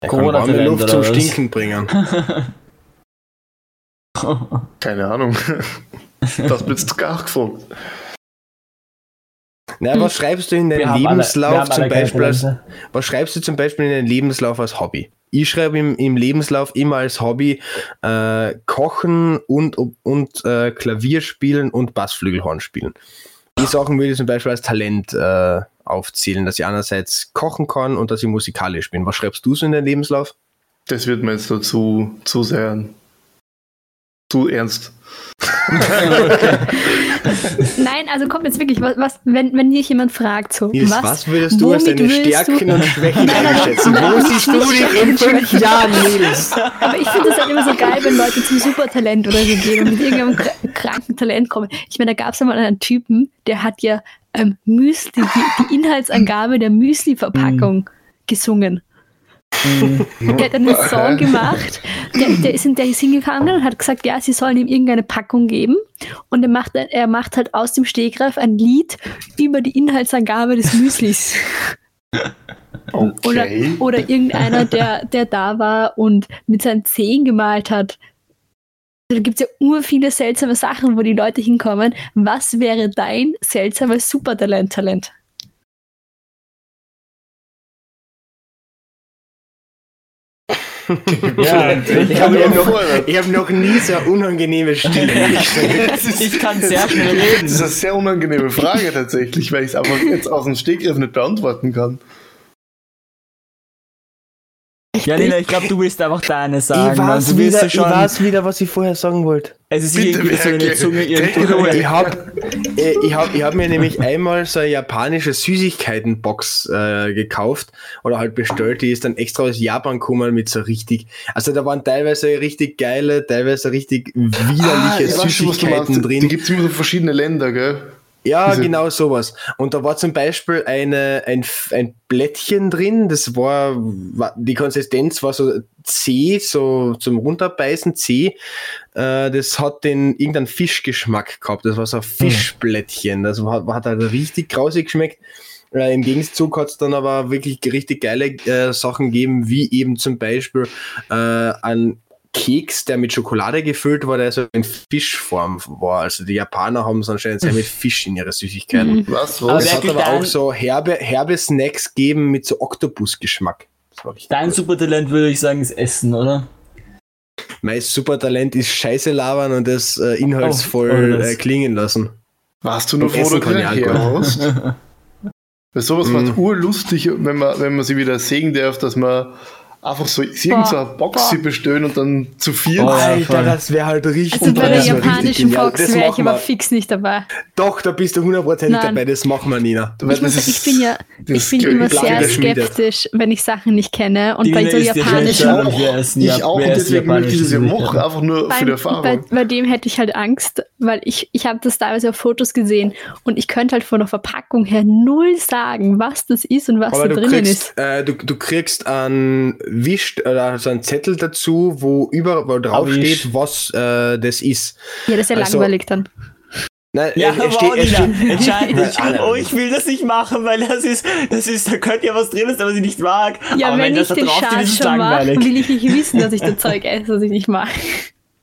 Speaker 4: Er kann warme
Speaker 2: Corona-Talent
Speaker 4: Luft
Speaker 2: oder
Speaker 4: zum
Speaker 2: was?
Speaker 4: Stinken bringen.
Speaker 1: Keine Ahnung. Das bist du gar gefragt.
Speaker 4: Na, was schreibst du in deinen
Speaker 2: alle-
Speaker 4: Lebenslauf zum
Speaker 2: alle keine
Speaker 4: Beispiel als, was schreibst du zum Beispiel in deinen Lebenslauf als Hobby? Ich schreibe im, im Lebenslauf immer als Hobby äh, Kochen und, und äh, Klavier spielen und Bassflügelhorn spielen. Die Sachen würde ich zum Beispiel als Talent äh, aufzählen, dass ich einerseits kochen kann und dass ich musikalisch bin. Was schreibst du so in deinen Lebenslauf?
Speaker 1: Das wird mir jetzt dazu zu sehr zu ernst.
Speaker 3: Nein, also kommt jetzt wirklich, was, was wenn, wenn dich jemand fragt, so,
Speaker 4: Nils, was,
Speaker 3: was,
Speaker 4: würdest du als deine
Speaker 3: willst
Speaker 4: Stärken
Speaker 3: du-
Speaker 4: und Schwächen
Speaker 3: Nein,
Speaker 4: einschätzen?
Speaker 3: nein,
Speaker 4: Wo siehst du
Speaker 3: nicht
Speaker 4: dich in fünf Jahren, Nils?
Speaker 3: Aber ich finde das halt immer so geil, wenn Leute zum Supertalent oder so gehen und mit irgendeinem kr- kranken Talent kommen. Ich meine, da gab es ja mal einen Typen, der hat ja ähm, Müsli, die, die Inhaltsangabe der Müsli-Verpackung gesungen. Der hat einen Song gemacht, der, der, ist, in- der hingegangen und hat gesagt, ja, sie sollen ihm irgendeine Packung geben. Und er macht, er macht halt aus dem Stegreif ein Lied über die Inhaltsangabe des Müslis. Oder,
Speaker 1: Okay.
Speaker 3: oder irgendeiner, der, der da war und mit seinen Zehen gemalt hat. Da gibt es ja ur viele seltsame Sachen, wo die Leute hinkommen. Was wäre dein seltsames Supertalent-Talent?
Speaker 2: Ja,
Speaker 4: Ich habe noch, ich hab noch nie so unangenehme Stille
Speaker 2: ich kann sehr schnell
Speaker 1: Das
Speaker 2: reden.
Speaker 1: ist eine sehr unangenehme Frage tatsächlich, weil ich es einfach jetzt aus dem Stegriff nicht beantworten kann.
Speaker 2: Ja, Nina, ich glaube, du willst einfach deine
Speaker 4: Ich
Speaker 2: sagen. weil
Speaker 4: weiß,
Speaker 2: du
Speaker 4: wieder,
Speaker 2: ja
Speaker 4: ich
Speaker 2: schon,
Speaker 4: weiß wieder, was ich vorher sagen wollte.
Speaker 2: es ist
Speaker 1: Bitte
Speaker 2: irgendwie so eine. Zunge irgendwo.
Speaker 4: Ich habe ich hab, ich hab mir nämlich einmal so eine japanische Süßigkeitenbox äh, gekauft oder halt bestellt. Die ist dann extra aus Japan gekommen mit so richtig. Also da waren teilweise richtig geile, teilweise richtig widerliche
Speaker 1: Ah, ich weiß schon,
Speaker 4: Süßigkeiten
Speaker 1: meinst. Die
Speaker 4: drin.
Speaker 1: gibt es immer so verschiedene Länder, gell?
Speaker 4: Ja,
Speaker 1: Diese-
Speaker 4: genau sowas. Und da war zum Beispiel eine, ein, ein Blättchen drin, das war, die Konsistenz war so zäh, so zum Runterbeißen zäh. Äh, das hat den irgendeinen Fischgeschmack gehabt. Das war so ein Fischblättchen. Das war, hat halt richtig grausig geschmeckt. Äh, Im Gegenzug hat es dann aber wirklich richtig geile äh, Sachen gegeben, wie eben zum Beispiel äh, ein Keks, der mit Schokolade gefüllt war, der so in Fischform war. Also die Japaner haben es anscheinend sehr mit Fisch in ihre Süßigkeiten.
Speaker 1: Was?
Speaker 2: Aber
Speaker 1: Was?
Speaker 4: Es
Speaker 2: wer
Speaker 4: hat aber auch so herbe, herbe Snacks gegeben mit so Oktopus-Geschmack.
Speaker 2: Dein
Speaker 4: gut.
Speaker 2: Supertalent würde ich sagen, ist Essen, oder?
Speaker 4: Mein Supertalent ist Scheiße labern und das äh,
Speaker 2: Oh,
Speaker 4: inhaltsvoll
Speaker 2: oh, das.
Speaker 4: äh, klingen lassen.
Speaker 1: Warst du noch
Speaker 4: Und
Speaker 1: froh, dass
Speaker 4: kann
Speaker 1: du hast? Weil sowas
Speaker 4: Mhm.
Speaker 1: macht urlustig, wenn man, wenn man sie wieder sehen darf, dass man einfach so irgendeine sie bestellen und dann zu viel.
Speaker 2: Oh,
Speaker 4: Alter, das wäre halt richtig.
Speaker 3: Also bei der japanischen. Box
Speaker 4: Das
Speaker 3: wäre ich aber fix nicht dabei.
Speaker 4: Doch, da bist du hundertprozentig dabei. Das machen wir, Nina.
Speaker 3: Ich, muss ich bin ja ich bin immer sehr skeptisch, wenn ich Sachen nicht kenne. Und bei so japanischen
Speaker 1: ich auch, und
Speaker 2: ist
Speaker 1: deswegen möchte ich das ja machen, einfach nur für die Erfahrung.
Speaker 3: bei dem hätte ich halt Angst, weil ich, ich habe das teilweise auf Fotos gesehen und ich könnte halt von der Verpackung her null sagen, was das ist und was
Speaker 4: Aber
Speaker 3: da drinnen ist.
Speaker 4: äh, du, du kriegst einen Wisch oder so einen Zettel dazu, wo über wo drauf
Speaker 2: Wisch.
Speaker 4: steht, was äh, das ist.
Speaker 3: Ja, das ist ja
Speaker 4: also-
Speaker 3: langweilig dann.
Speaker 4: Nein,
Speaker 2: Ja,
Speaker 4: es steht, es steht,
Speaker 2: entscheidend. Ich, oh, ich will das nicht machen, weil das ist, das ist, da könnte ja was drin sein, was ich nicht mag.
Speaker 3: Ja,
Speaker 2: Aber
Speaker 3: wenn
Speaker 2: das
Speaker 3: ich
Speaker 2: da
Speaker 3: den
Speaker 2: drauf steht,
Speaker 3: Schal
Speaker 2: ist es langweilig.
Speaker 3: will ich nicht wissen, dass ich das Zeug esse, das ich nicht mag.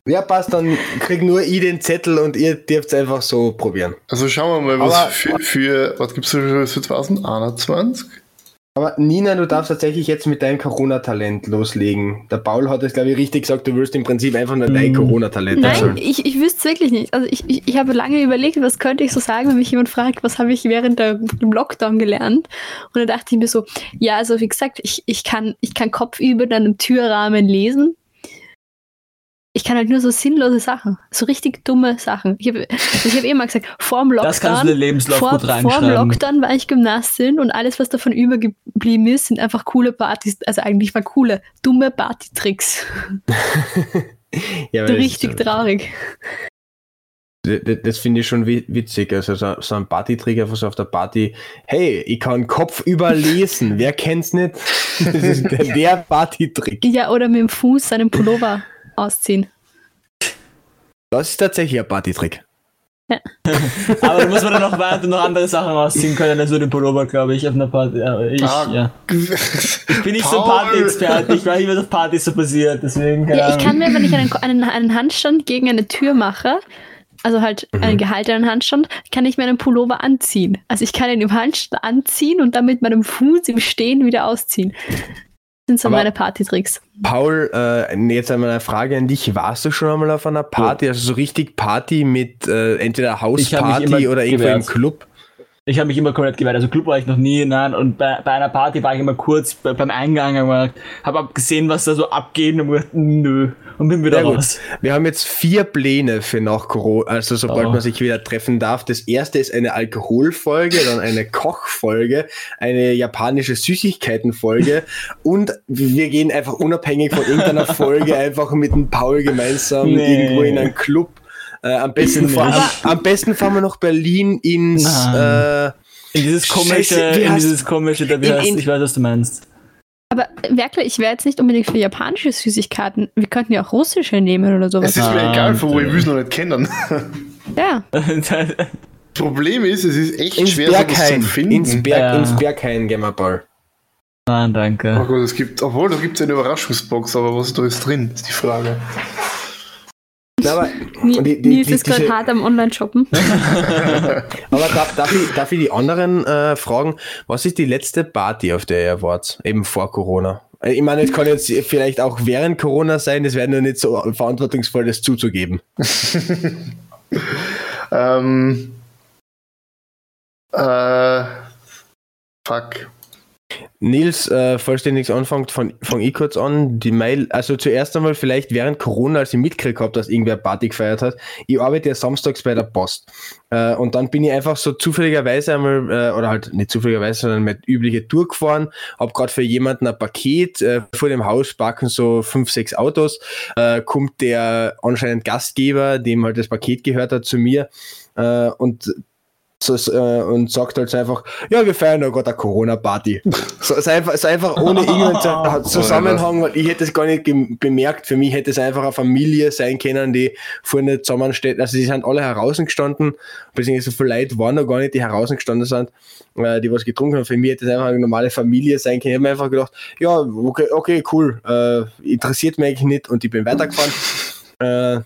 Speaker 4: Ja, passt, dann krieg nur ich den Zettel und ihr dürft einfach so probieren.
Speaker 1: Also schauen wir mal, was
Speaker 4: Aber-
Speaker 1: für, für, was gibt's für, für 2021?
Speaker 4: Aber Nina, du darfst tatsächlich jetzt mit deinem Corona-Talent loslegen. Der Paul hat es, glaube ich, richtig gesagt, du willst im Prinzip einfach nur dein
Speaker 2: Mm.
Speaker 4: Corona-Talent
Speaker 3: Nein,
Speaker 4: erzählen.
Speaker 3: ich, ich wüsste es wirklich nicht. Also ich, ich, ich habe lange überlegt, was könnte ich so sagen, wenn mich jemand fragt, was habe ich während der, dem Lockdown gelernt. Und dann dachte ich mir so, ja, also wie gesagt, ich, ich, kann, ich kann kopfüber in einem Türrahmen lesen. Ich kann halt nur so sinnlose Sachen, so richtig dumme Sachen. Ich habe ich hab eh mal gesagt, vor dem Lockdown,
Speaker 2: Das kannst du in den Lebenslauf
Speaker 3: vor,
Speaker 2: gut
Speaker 3: vor dem
Speaker 2: reinschreiben.
Speaker 3: Lockdown war ich Gymnastin und alles, was davon übergeblieben ist, sind einfach coole Partys, also eigentlich mal coole, dumme Partytricks.
Speaker 4: Ja,
Speaker 3: richtig
Speaker 4: das,
Speaker 3: traurig.
Speaker 4: das, das finde ich schon wi- witzig. Also so, so ein Partytrick einfach so auf der Party. Hey, ich kann Kopf überlesen. Wer kennt's nicht? Das ist der, der Partytrick.
Speaker 3: Ja, oder mit dem Fuß seinen Pullover ausziehen.
Speaker 4: Das ist tatsächlich ein Partytrick.
Speaker 2: Aber da muss man dann noch weiter noch andere Sachen ausziehen können, als nur den Pullover, glaube ich, auf einer Party. Ja, ich,
Speaker 1: Ah,
Speaker 2: ja. Ich bin nicht so ein
Speaker 1: Paul!
Speaker 2: Party-Experte, ich weiß nicht, was auf Partys so passiert, deswegen,
Speaker 3: Ja, ich kann mir, wenn ich einen, einen, einen Handstand gegen eine Tür mache, also halt einen gehaltenen Handstand, kann ich mir einen Pullover anziehen. Also ich kann ihn im Handstand anziehen und dann mit meinem Fuß im Stehen wieder ausziehen. Das sind so
Speaker 4: Aber-
Speaker 3: meine Partytricks.
Speaker 4: Paul, äh, jetzt einmal eine Frage an dich. Warst du schon einmal auf einer Party? Also so richtig Party mit äh, entweder Hausparty oder irgendwo im. Club?
Speaker 2: Ich habe mich immer komplett gewehrt. Also Club war ich noch nie, nein. Und bei, bei einer Party war ich immer kurz bei, beim Eingang, habe hab gesehen, was da so abgeht und gedacht, nö. Und bin wieder
Speaker 4: Ja, gut.
Speaker 2: raus.
Speaker 4: Wir haben jetzt vier Pläne für nach Corona, also sobald
Speaker 2: Oh.
Speaker 4: man sich wieder treffen darf. Das erste ist eine Alkoholfolge, dann eine Kochfolge, eine japanische Süßigkeitenfolge und wir gehen einfach unabhängig von irgendeiner Folge einfach mit dem Paul gemeinsam
Speaker 2: Nee.
Speaker 4: irgendwo in einen Club. Äh, am, besten fahren,
Speaker 3: Aber-
Speaker 4: am besten fahren wir nach Berlin ins äh,
Speaker 2: In dieses komische,
Speaker 4: Scheiße,
Speaker 2: in dieses komische, da wie
Speaker 4: In-
Speaker 2: heißt,
Speaker 4: in-
Speaker 2: ich weiß, was du meinst.
Speaker 3: Aber wirklich, ich wäre jetzt nicht unbedingt für japanische Süßigkeiten. Wir könnten ja auch russische nehmen oder
Speaker 1: Es
Speaker 3: sowas.
Speaker 1: ist mir
Speaker 2: Ah,
Speaker 1: egal, von wo ich es noch nicht kennen.
Speaker 3: Ja,
Speaker 1: Problem ist, es ist echt
Speaker 4: ins
Speaker 1: schwer,
Speaker 4: Berghain.
Speaker 1: zu finden.
Speaker 4: Ins, Berg,
Speaker 2: Ja.
Speaker 4: ins Berghain gehen wir, Paul.
Speaker 2: Nein,
Speaker 1: Oh
Speaker 2: danke.
Speaker 1: Gott, es gibt, obwohl, da gibt es eine Überraschungsbox, aber was da ist drin, ist die Frage.
Speaker 4: Na, aber
Speaker 3: Ni-
Speaker 4: Und die- die-
Speaker 3: Nils
Speaker 4: die-
Speaker 3: ist gerade
Speaker 4: diese-
Speaker 3: hart am Online-Shoppen.
Speaker 4: Aber darf, darf, ich, darf ich die anderen äh, fragen, was ist die letzte Party, auf der ihr wart, eben vor Corona? Äh, Ich meine, es kann jetzt vielleicht auch während Corona sein, das wäre nur nicht so verantwortungsvoll, das zuzugeben.
Speaker 1: Ähm, äh, fuck.
Speaker 4: Nils, äh, falls dir nichts anfängt, fang, fang ich kurz an. Die Mail, also zuerst einmal vielleicht während Corona, als ich mitgekriegt habe, dass irgendwer Party gefeiert hat. Ich arbeite ja samstags bei der Post. Äh, und dann bin ich einfach so zufälligerweise einmal, äh, oder halt nicht zufälligerweise, sondern mit übliche Tour gefahren, hab gerade für jemanden ein Paket, äh, vor dem Haus parken so fünf, sechs Autos, äh, kommt der anscheinend Gastgeber, dem halt das Paket gehört hat, zu mir äh, und und sagt halt so einfach, ja, wir feiern ja gerade eine Corona-Party. So, so, einfach, so einfach ohne irgendeinen Zu- Zusammenhang, weil ich hätte es gar nicht bemerkt. Für mich hätte es einfach eine Familie sein können, die vorne zusammensteht. Also, sie sind alle heraus gestanden, beziehungsweise so viele Leute waren noch gar nicht, die heraus gestanden sind, äh, die was getrunken haben. Für mich hätte es einfach eine normale Familie sein können. Ich habe mir einfach gedacht, ja, okay, okay cool, äh, interessiert mich eigentlich nicht und ich bin weitergefahren. äh,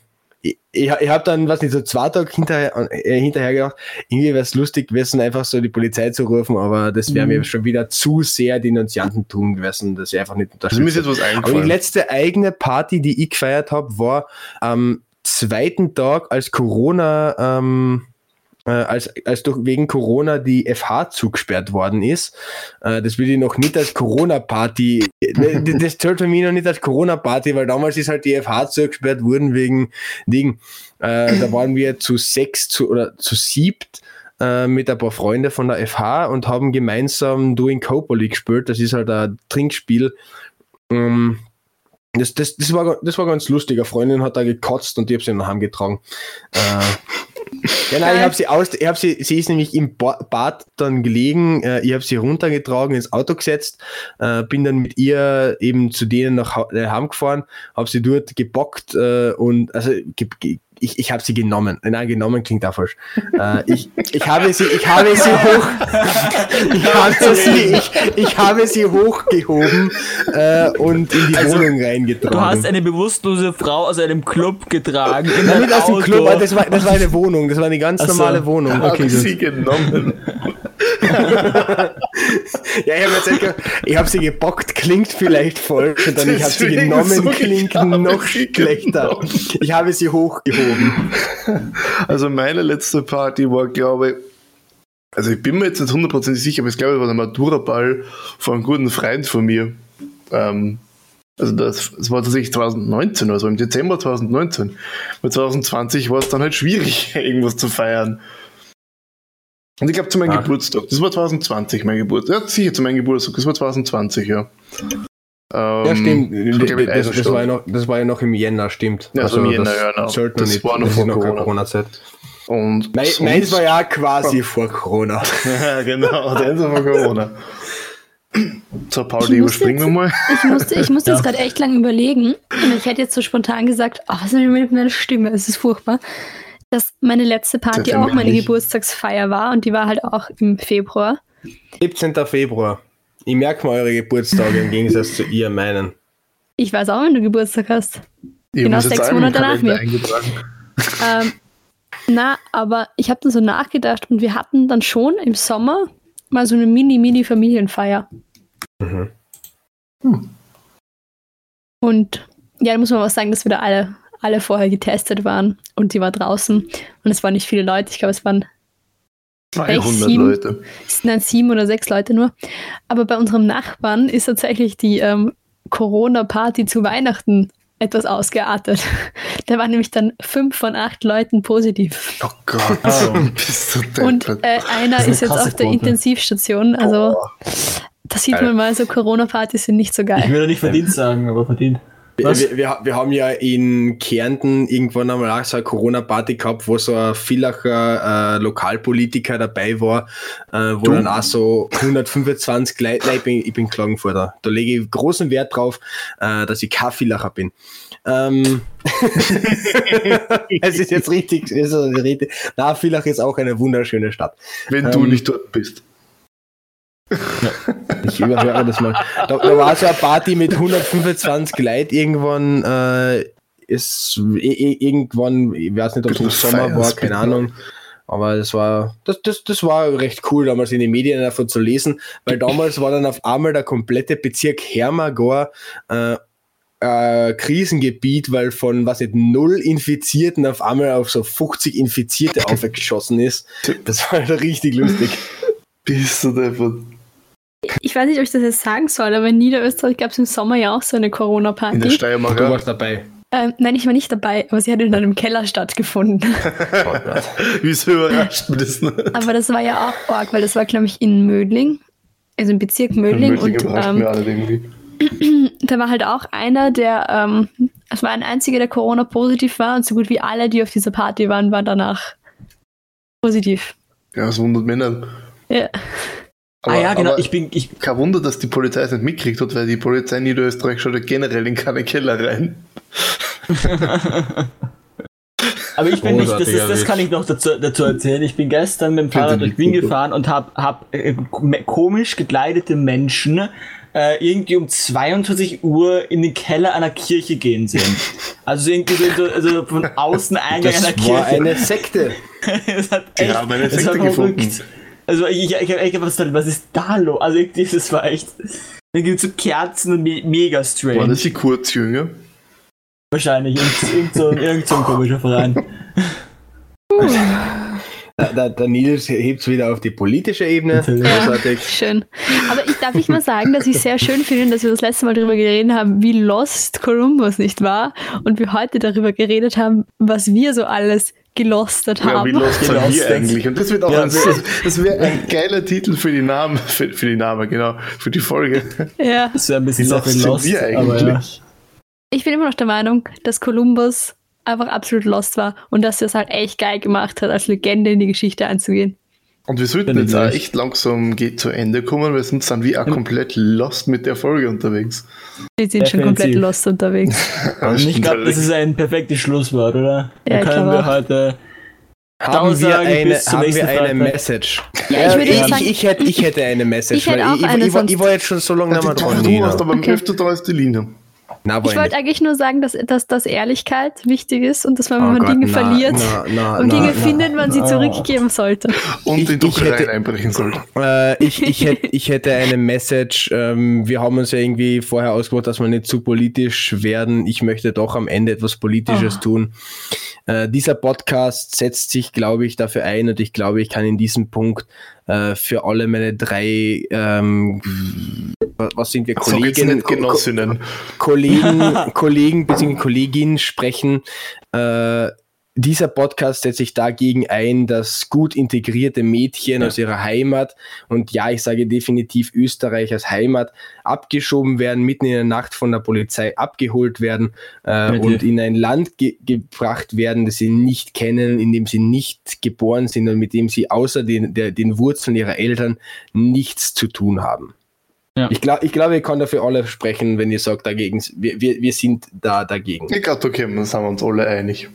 Speaker 4: ich, ich, ich habe dann, was nicht, so zwei Tage hinterher, äh, hinterher gedacht, irgendwie wäre es lustig gewesen, einfach so die Polizei zu rufen, aber das wäre
Speaker 2: Mhm.
Speaker 4: mir schon wieder zu sehr Denunziantentum gewesen, dass ich einfach nicht
Speaker 1: Also mir ist
Speaker 4: unterstütze.
Speaker 1: jetzt was
Speaker 4: Aber die
Speaker 1: eingefallen.
Speaker 4: letzte eigene Party, die ich gefeiert habe, war am zweiten Tag, als Corona ähm, äh, als, als durch wegen Corona die FH zugesperrt worden ist. Äh, das will ich noch nicht als Corona-Party, ne, das zählt für mich noch nicht als Corona-Party, weil damals ist halt die FH zugesperrt worden wegen Ding. Äh, da waren wir zu sechs zu, oder zu siebt äh, mit ein paar Freunden von der FH und haben gemeinsam Doing Copoly gespielt. Das ist halt ein Trinkspiel. Ähm, das, das, das, war, das war ganz lustig. Eine Freundin hat da gekotzt und die habe sie nach Hause getragen. Äh, ja, nein, ich habe sie aus, ich habe sie, sie ist nämlich im Ba- Bad dann gelegen, äh, ich habe sie runtergetragen, ins Auto gesetzt, äh, bin dann mit ihr eben zu denen nach Hau- äh, heimgefahren, habe sie dort gebockt äh, und also ge, ge, ich, ich habe sie genommen. Nein, genommen klingt auch falsch. Äh, ich, ich habe sie, ich habe sie hoch, ich habe sie, ich, ich habe sie hochgehoben äh, und in die
Speaker 2: Also,
Speaker 4: Wohnung reingetragen.
Speaker 2: Du hast eine bewusstlose Frau aus einem Club getragen. In
Speaker 4: Nein,
Speaker 2: ein
Speaker 4: nicht aus dem. Club, das war, das war eine Wohnung, das war eine ganz
Speaker 2: Ach so.
Speaker 4: normale Wohnung.
Speaker 1: Okay,
Speaker 4: das-
Speaker 1: sie genommen.
Speaker 4: Ja, ich habe jetzt echt, ich habe sie gebockt, klingt vielleicht falsch, und dann ich habe sie
Speaker 1: Deswegen
Speaker 4: genommen,
Speaker 1: so,
Speaker 4: klingt noch schlechter. Ich habe sie hochgehoben.
Speaker 1: Also meine letzte Party war, glaube ich, also ich bin mir jetzt nicht hundertprozentig sicher, aber ich glaube, es war der Matura-Ball von einem guten Freund von mir. Ähm, also das, das war tatsächlich 2019, also im Dezember 2019. Bei 2020 war es dann halt schwierig, irgendwas zu feiern. Und ich glaube zu meinem
Speaker 4: Ah.
Speaker 1: Geburtstag, das war 2020 mein Geburtstag. Ja, sicher zu meinem Geburtstag, das war 2020, ja. Ähm,
Speaker 4: Ja, stimmt. Das, das, war ja noch, das war ja noch im Jänner, stimmt.
Speaker 1: Ja, so im Jänner,
Speaker 4: das
Speaker 1: ja, genau.
Speaker 4: sollte
Speaker 1: Das
Speaker 4: nicht,
Speaker 1: war noch
Speaker 4: das
Speaker 1: vor
Speaker 4: ist noch keine
Speaker 1: Corona.
Speaker 4: Corona-Zeit.
Speaker 1: Und
Speaker 4: das war ja quasi vor Corona.
Speaker 1: Ja, genau, der Ende von Corona. So,
Speaker 3: Ich
Speaker 1: Pauli,
Speaker 3: muss
Speaker 1: überspringen wir
Speaker 3: jetzt-
Speaker 1: mal.
Speaker 3: Ich musste, ich musste
Speaker 2: Ja.
Speaker 3: jetzt gerade echt lang überlegen. Und ich hätte jetzt so spontan gesagt, oh, was ist mit meiner Stimme? Es ist furchtbar. Dass meine letzte Party
Speaker 1: Sehr
Speaker 3: auch meine. Geburtstagsfeier war und die war halt auch im Februar.
Speaker 4: 17. Februar. Ich merke mal eure Geburtstage im Gegensatz zu ihr meinen.
Speaker 3: Ich weiß auch, wenn du Geburtstag hast.
Speaker 1: Ich
Speaker 3: Genau sechs Monate nach mir. Ähm, na, aber ich habe dann so nachgedacht und wir hatten dann schon im Sommer mal so eine Mini-Mini-Familienfeier.
Speaker 4: Mhm.
Speaker 3: Und ja, da muss man auch sagen, dass wir da alle, alle vorher getestet waren und die war draußen und es waren nicht viele Leute. Ich glaube, es waren
Speaker 1: 200
Speaker 3: sieben.
Speaker 1: Leute.
Speaker 3: es sind dann sieben oder sechs Leute nur. Aber bei unserem Nachbarn ist tatsächlich die ähm, Corona-Party zu Weihnachten etwas ausgeartet. Da waren nämlich dann fünf von acht Leuten positiv.
Speaker 1: Oh Gott,
Speaker 2: Oh.
Speaker 1: bist du
Speaker 3: Und äh, einer
Speaker 2: ist
Speaker 3: ist jetzt auf der
Speaker 2: Quote.
Speaker 3: Intensivstation. Also da sieht man mal, so Corona-Partys sind nicht so
Speaker 2: Ich
Speaker 3: geil.
Speaker 2: würde nicht verdient sagen, aber verdient.
Speaker 4: Wir,
Speaker 2: Was?
Speaker 4: wir, wir, wir haben ja in Kärnten irgendwann einmal auch so eine Corona-Party gehabt, wo so ein Villacher äh, Lokalpolitiker dabei war, äh, wo
Speaker 1: Du?
Speaker 4: dann auch so 125 Leute, nein, ich bin, ich bin Klagenfurter. Da lege ich großen Wert drauf, äh, dass ich kein Villacher bin. Ähm, es ist jetzt richtig, es ist richtig. Na, Villach ist auch eine wunderschöne Stadt.
Speaker 1: Wenn du
Speaker 4: ähm,
Speaker 1: nicht dort bist.
Speaker 4: Ich überhöre das mal. Da, da war so eine Party mit 125 Leuten irgendwann. Äh, ist irgendwann, ich weiß nicht, ob es im Sommer war, keine. Ahnung. Aber das war, das, das, das war recht cool, damals in den Medien davon zu lesen, weil damals war dann auf einmal der komplette Bezirk Hermagor äh, äh, Krisengebiet, weil von, was nicht, null Infizierten auf einmal auf so 50 Infizierte aufgeschossen ist. Das war halt richtig lustig.
Speaker 1: Bist du deppert.
Speaker 3: Ich weiß nicht, ob ich das jetzt sagen soll, aber in Niederösterreich gab es im Sommer ja auch so eine
Speaker 1: In der
Speaker 3: Corona-Party.
Speaker 1: Steiermark.
Speaker 4: Du warst dabei.
Speaker 3: Ähm, nein, ich war nicht dabei, aber sie hat in einem Keller stattgefunden.
Speaker 1: Wieso überrascht mich das nicht?
Speaker 3: aber das war ja auch arg, weil das war, glaube ich, in Mödling, also im Bezirk Mödling.
Speaker 1: Mödling
Speaker 3: Und ähm,
Speaker 1: mich alle irgendwie.
Speaker 3: da war halt auch einer, der, ähm, es war ein einziger, der Corona-positiv war und so gut wie alle, die auf dieser Party waren, waren danach positiv.
Speaker 1: Ja, das wundert mich nicht.
Speaker 3: Ja.
Speaker 2: Ah ja, genau.
Speaker 1: aber
Speaker 2: Ich bin, ich,
Speaker 1: kein Wunder, dass die Polizei es nicht mitkriegt hat, weil die Polizei in Niederösterreich schaut ja generell in keine Keller rein.
Speaker 2: aber ich bin nicht, das, ist, das kann ich noch dazu, dazu erzählen. Ich bin gestern mit dem Fahrrad durch Wien gefahren und hab, hab äh, kom- komisch gekleidete Menschen äh, irgendwie um 22 Uhr in den Keller einer Kirche gehen sehen. Also irgendwie so, so also von Außeneingang
Speaker 4: Das
Speaker 2: einer
Speaker 4: war
Speaker 2: Kirche.
Speaker 4: eine Sekte.
Speaker 2: es hat
Speaker 1: Die
Speaker 2: echt,
Speaker 1: haben eine
Speaker 2: war
Speaker 1: Sekte
Speaker 2: verrückt. Also ich, ich, ich hab echt gedacht, was, was ist da los? Also irgendwie, das war echt. Da gibt so Kerzen und me mega strange.
Speaker 1: War das die Kurzjünger?
Speaker 2: Wahrscheinlich. Irgend, irgend, so, ein- irgend so ein komischer Verein.
Speaker 4: Der, der, Nils hebt es wieder auf die politische Ebene. Großartig.
Speaker 3: Schön. Aber ich darf ich mal sagen, dass ich sehr schön finde, dass wir das letzte Mal darüber geredet haben, wie lost Columbus nicht war und wir heute darüber geredet haben, was wir so alles gelostet
Speaker 1: Ja,
Speaker 3: haben.
Speaker 1: wie lost sind wir eigentlich? Und das wird auch
Speaker 2: Ja,
Speaker 1: ein, das, das wäre ein geiler Titel für die Namen, für, für die Namen, genau, für die Folge.
Speaker 3: ja.
Speaker 2: Das wäre ein bisschen
Speaker 1: Wie lost
Speaker 2: lost.
Speaker 1: wir
Speaker 2: aber ja.
Speaker 1: eigentlich?
Speaker 3: Ich bin immer noch der Meinung, dass Columbus einfach absolut lost war und dass er es halt echt geil gemacht hat, als Legende in die Geschichte einzugehen.
Speaker 1: Und wir sollten
Speaker 2: ich
Speaker 1: jetzt auch echt langsam geht zu Ende kommen, weil sonst sind wir auch komplett lost mit der Folge unterwegs.
Speaker 3: Die sind schon
Speaker 2: Definitiv.
Speaker 3: komplett lost unterwegs.
Speaker 2: Und ich glaube, das ist ein perfektes Schlusswort, oder?
Speaker 3: Ja,
Speaker 2: da
Speaker 3: ich
Speaker 2: können wir heute.
Speaker 4: Haben wir
Speaker 2: sagen
Speaker 4: eine, haben wir eine. Message?
Speaker 3: Ja, ich würde
Speaker 4: ich,
Speaker 3: sagen-
Speaker 4: ich, ich, hätte, ich hätte eine Message.
Speaker 3: Ich hätte
Speaker 4: weil
Speaker 3: auch
Speaker 4: ich,
Speaker 3: eine,
Speaker 4: ich, war,
Speaker 3: sonst-
Speaker 4: ich war jetzt schon so lange nicht mehr
Speaker 1: du
Speaker 4: dran.
Speaker 1: hast aber
Speaker 3: Okay.
Speaker 1: öfter da als die Linie.
Speaker 4: Nein,
Speaker 3: Ich wollte eigentlich nur sagen, dass, dass, dass Ehrlichkeit wichtig ist und dass man, wenn
Speaker 4: Oh
Speaker 3: man
Speaker 4: Gott,
Speaker 3: Dinge
Speaker 4: na,
Speaker 3: verliert
Speaker 4: na, na,
Speaker 3: und
Speaker 4: na,
Speaker 3: Dinge
Speaker 4: na.
Speaker 3: findet, man sie
Speaker 2: na.
Speaker 3: zurückgeben sollte.
Speaker 1: Und
Speaker 4: Ich-
Speaker 1: in
Speaker 4: hätte-
Speaker 1: einbrechen sollte.
Speaker 4: Äh, ich, ich, hätte, ich hätte eine Message. Ähm, wir haben uns ja irgendwie vorher ausgemacht, dass wir nicht zu politisch werden. Ich möchte doch am Ende etwas Politisches
Speaker 3: Oh.
Speaker 4: tun. Äh, dieser Podcast setzt sich, glaube ich, dafür ein und ich glaube, ich kann in diesem Punkt äh, für alle meine drei, ähm, was sind wir, Kolleginnen,
Speaker 1: Genossinnen.
Speaker 4: Kollegen, Kollegen bzw. Kolleginnen sprechen. Äh, dieser Podcast setzt sich dagegen ein, dass gut integrierte Mädchen aus ihrer Heimat und ja, ich sage definitiv Österreich als Heimat abgeschoben werden, mitten in der Nacht von der Polizei abgeholt werden äh, und in ein Land ge gebracht werden, das sie nicht kennen, in dem sie nicht geboren sind und mit dem sie außer den, der, den Wurzeln ihrer Eltern nichts zu tun haben.
Speaker 2: Ja.
Speaker 4: Ich glaube, ich, glaub, ich kann dafür alle sprechen, wenn ihr sagt, dagegen, wir, wir, wir sind da dagegen.
Speaker 1: Ich glaube, okay, dann sind wir uns alle einig.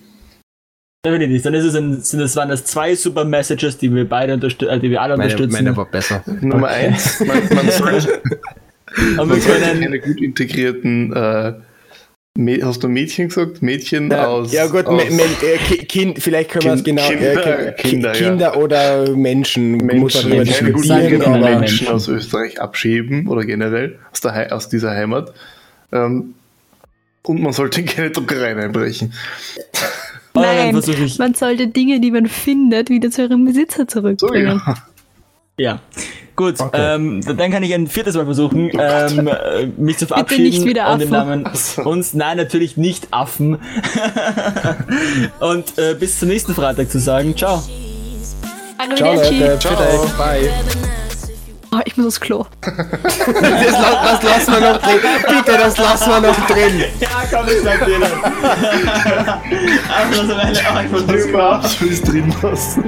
Speaker 2: Definitiv. Dann ist es ein, sind es, waren das zwei super Messages, die wir beide unterstützen, äh, die wir alle
Speaker 4: Meine,
Speaker 2: unterstützen.
Speaker 4: meine war besser.
Speaker 1: Nummer eins, man, man soll,
Speaker 2: Und wir
Speaker 1: man soll
Speaker 2: können,
Speaker 1: keine gut integrierten, äh, hast du Mädchen gesagt? Mädchen
Speaker 4: Ja,
Speaker 1: aus.
Speaker 4: ja gut,
Speaker 1: aus
Speaker 4: me, me, äh, Ki- kind, vielleicht können wir es genau
Speaker 1: Kinder-
Speaker 4: äh, Ki-
Speaker 1: Kinder, ja.
Speaker 4: Kinder oder Menschen, muss man
Speaker 1: Menschen, keine gut
Speaker 2: Sagen
Speaker 1: Menschen
Speaker 2: Menschen.
Speaker 1: aus Österreich abschieben oder generell aus, der, aus dieser Heimat. Ähm, und man sollte keine Druckereien einbrechen.
Speaker 2: Dann
Speaker 3: Nein, man sollte Dinge, die man findet, wieder zu ihrem Besitzer
Speaker 1: So,
Speaker 3: zurückbringen.
Speaker 1: ja.
Speaker 2: ja. Gut,
Speaker 4: Okay.
Speaker 2: ähm, dann kann ich ein viertes Mal versuchen, ähm, äh, mich zu verabschieden.
Speaker 3: nicht wieder
Speaker 2: und im
Speaker 3: Affen.
Speaker 2: Namen uns, nein, natürlich nicht Affen. und äh, bis zum nächsten Freitag zu sagen, ciao.
Speaker 4: Ciao. Leute,
Speaker 1: Ciao.
Speaker 4: bitte, bye.
Speaker 3: Oh, ich muss aufs Klo.
Speaker 4: Das, das lassen wir noch drin. Bitte, das lassen wir noch drin.
Speaker 2: Ja, komm, ich sag dir das. Einfach so eine, oh, ich muss
Speaker 1: Du überhaupt willst drin lassen.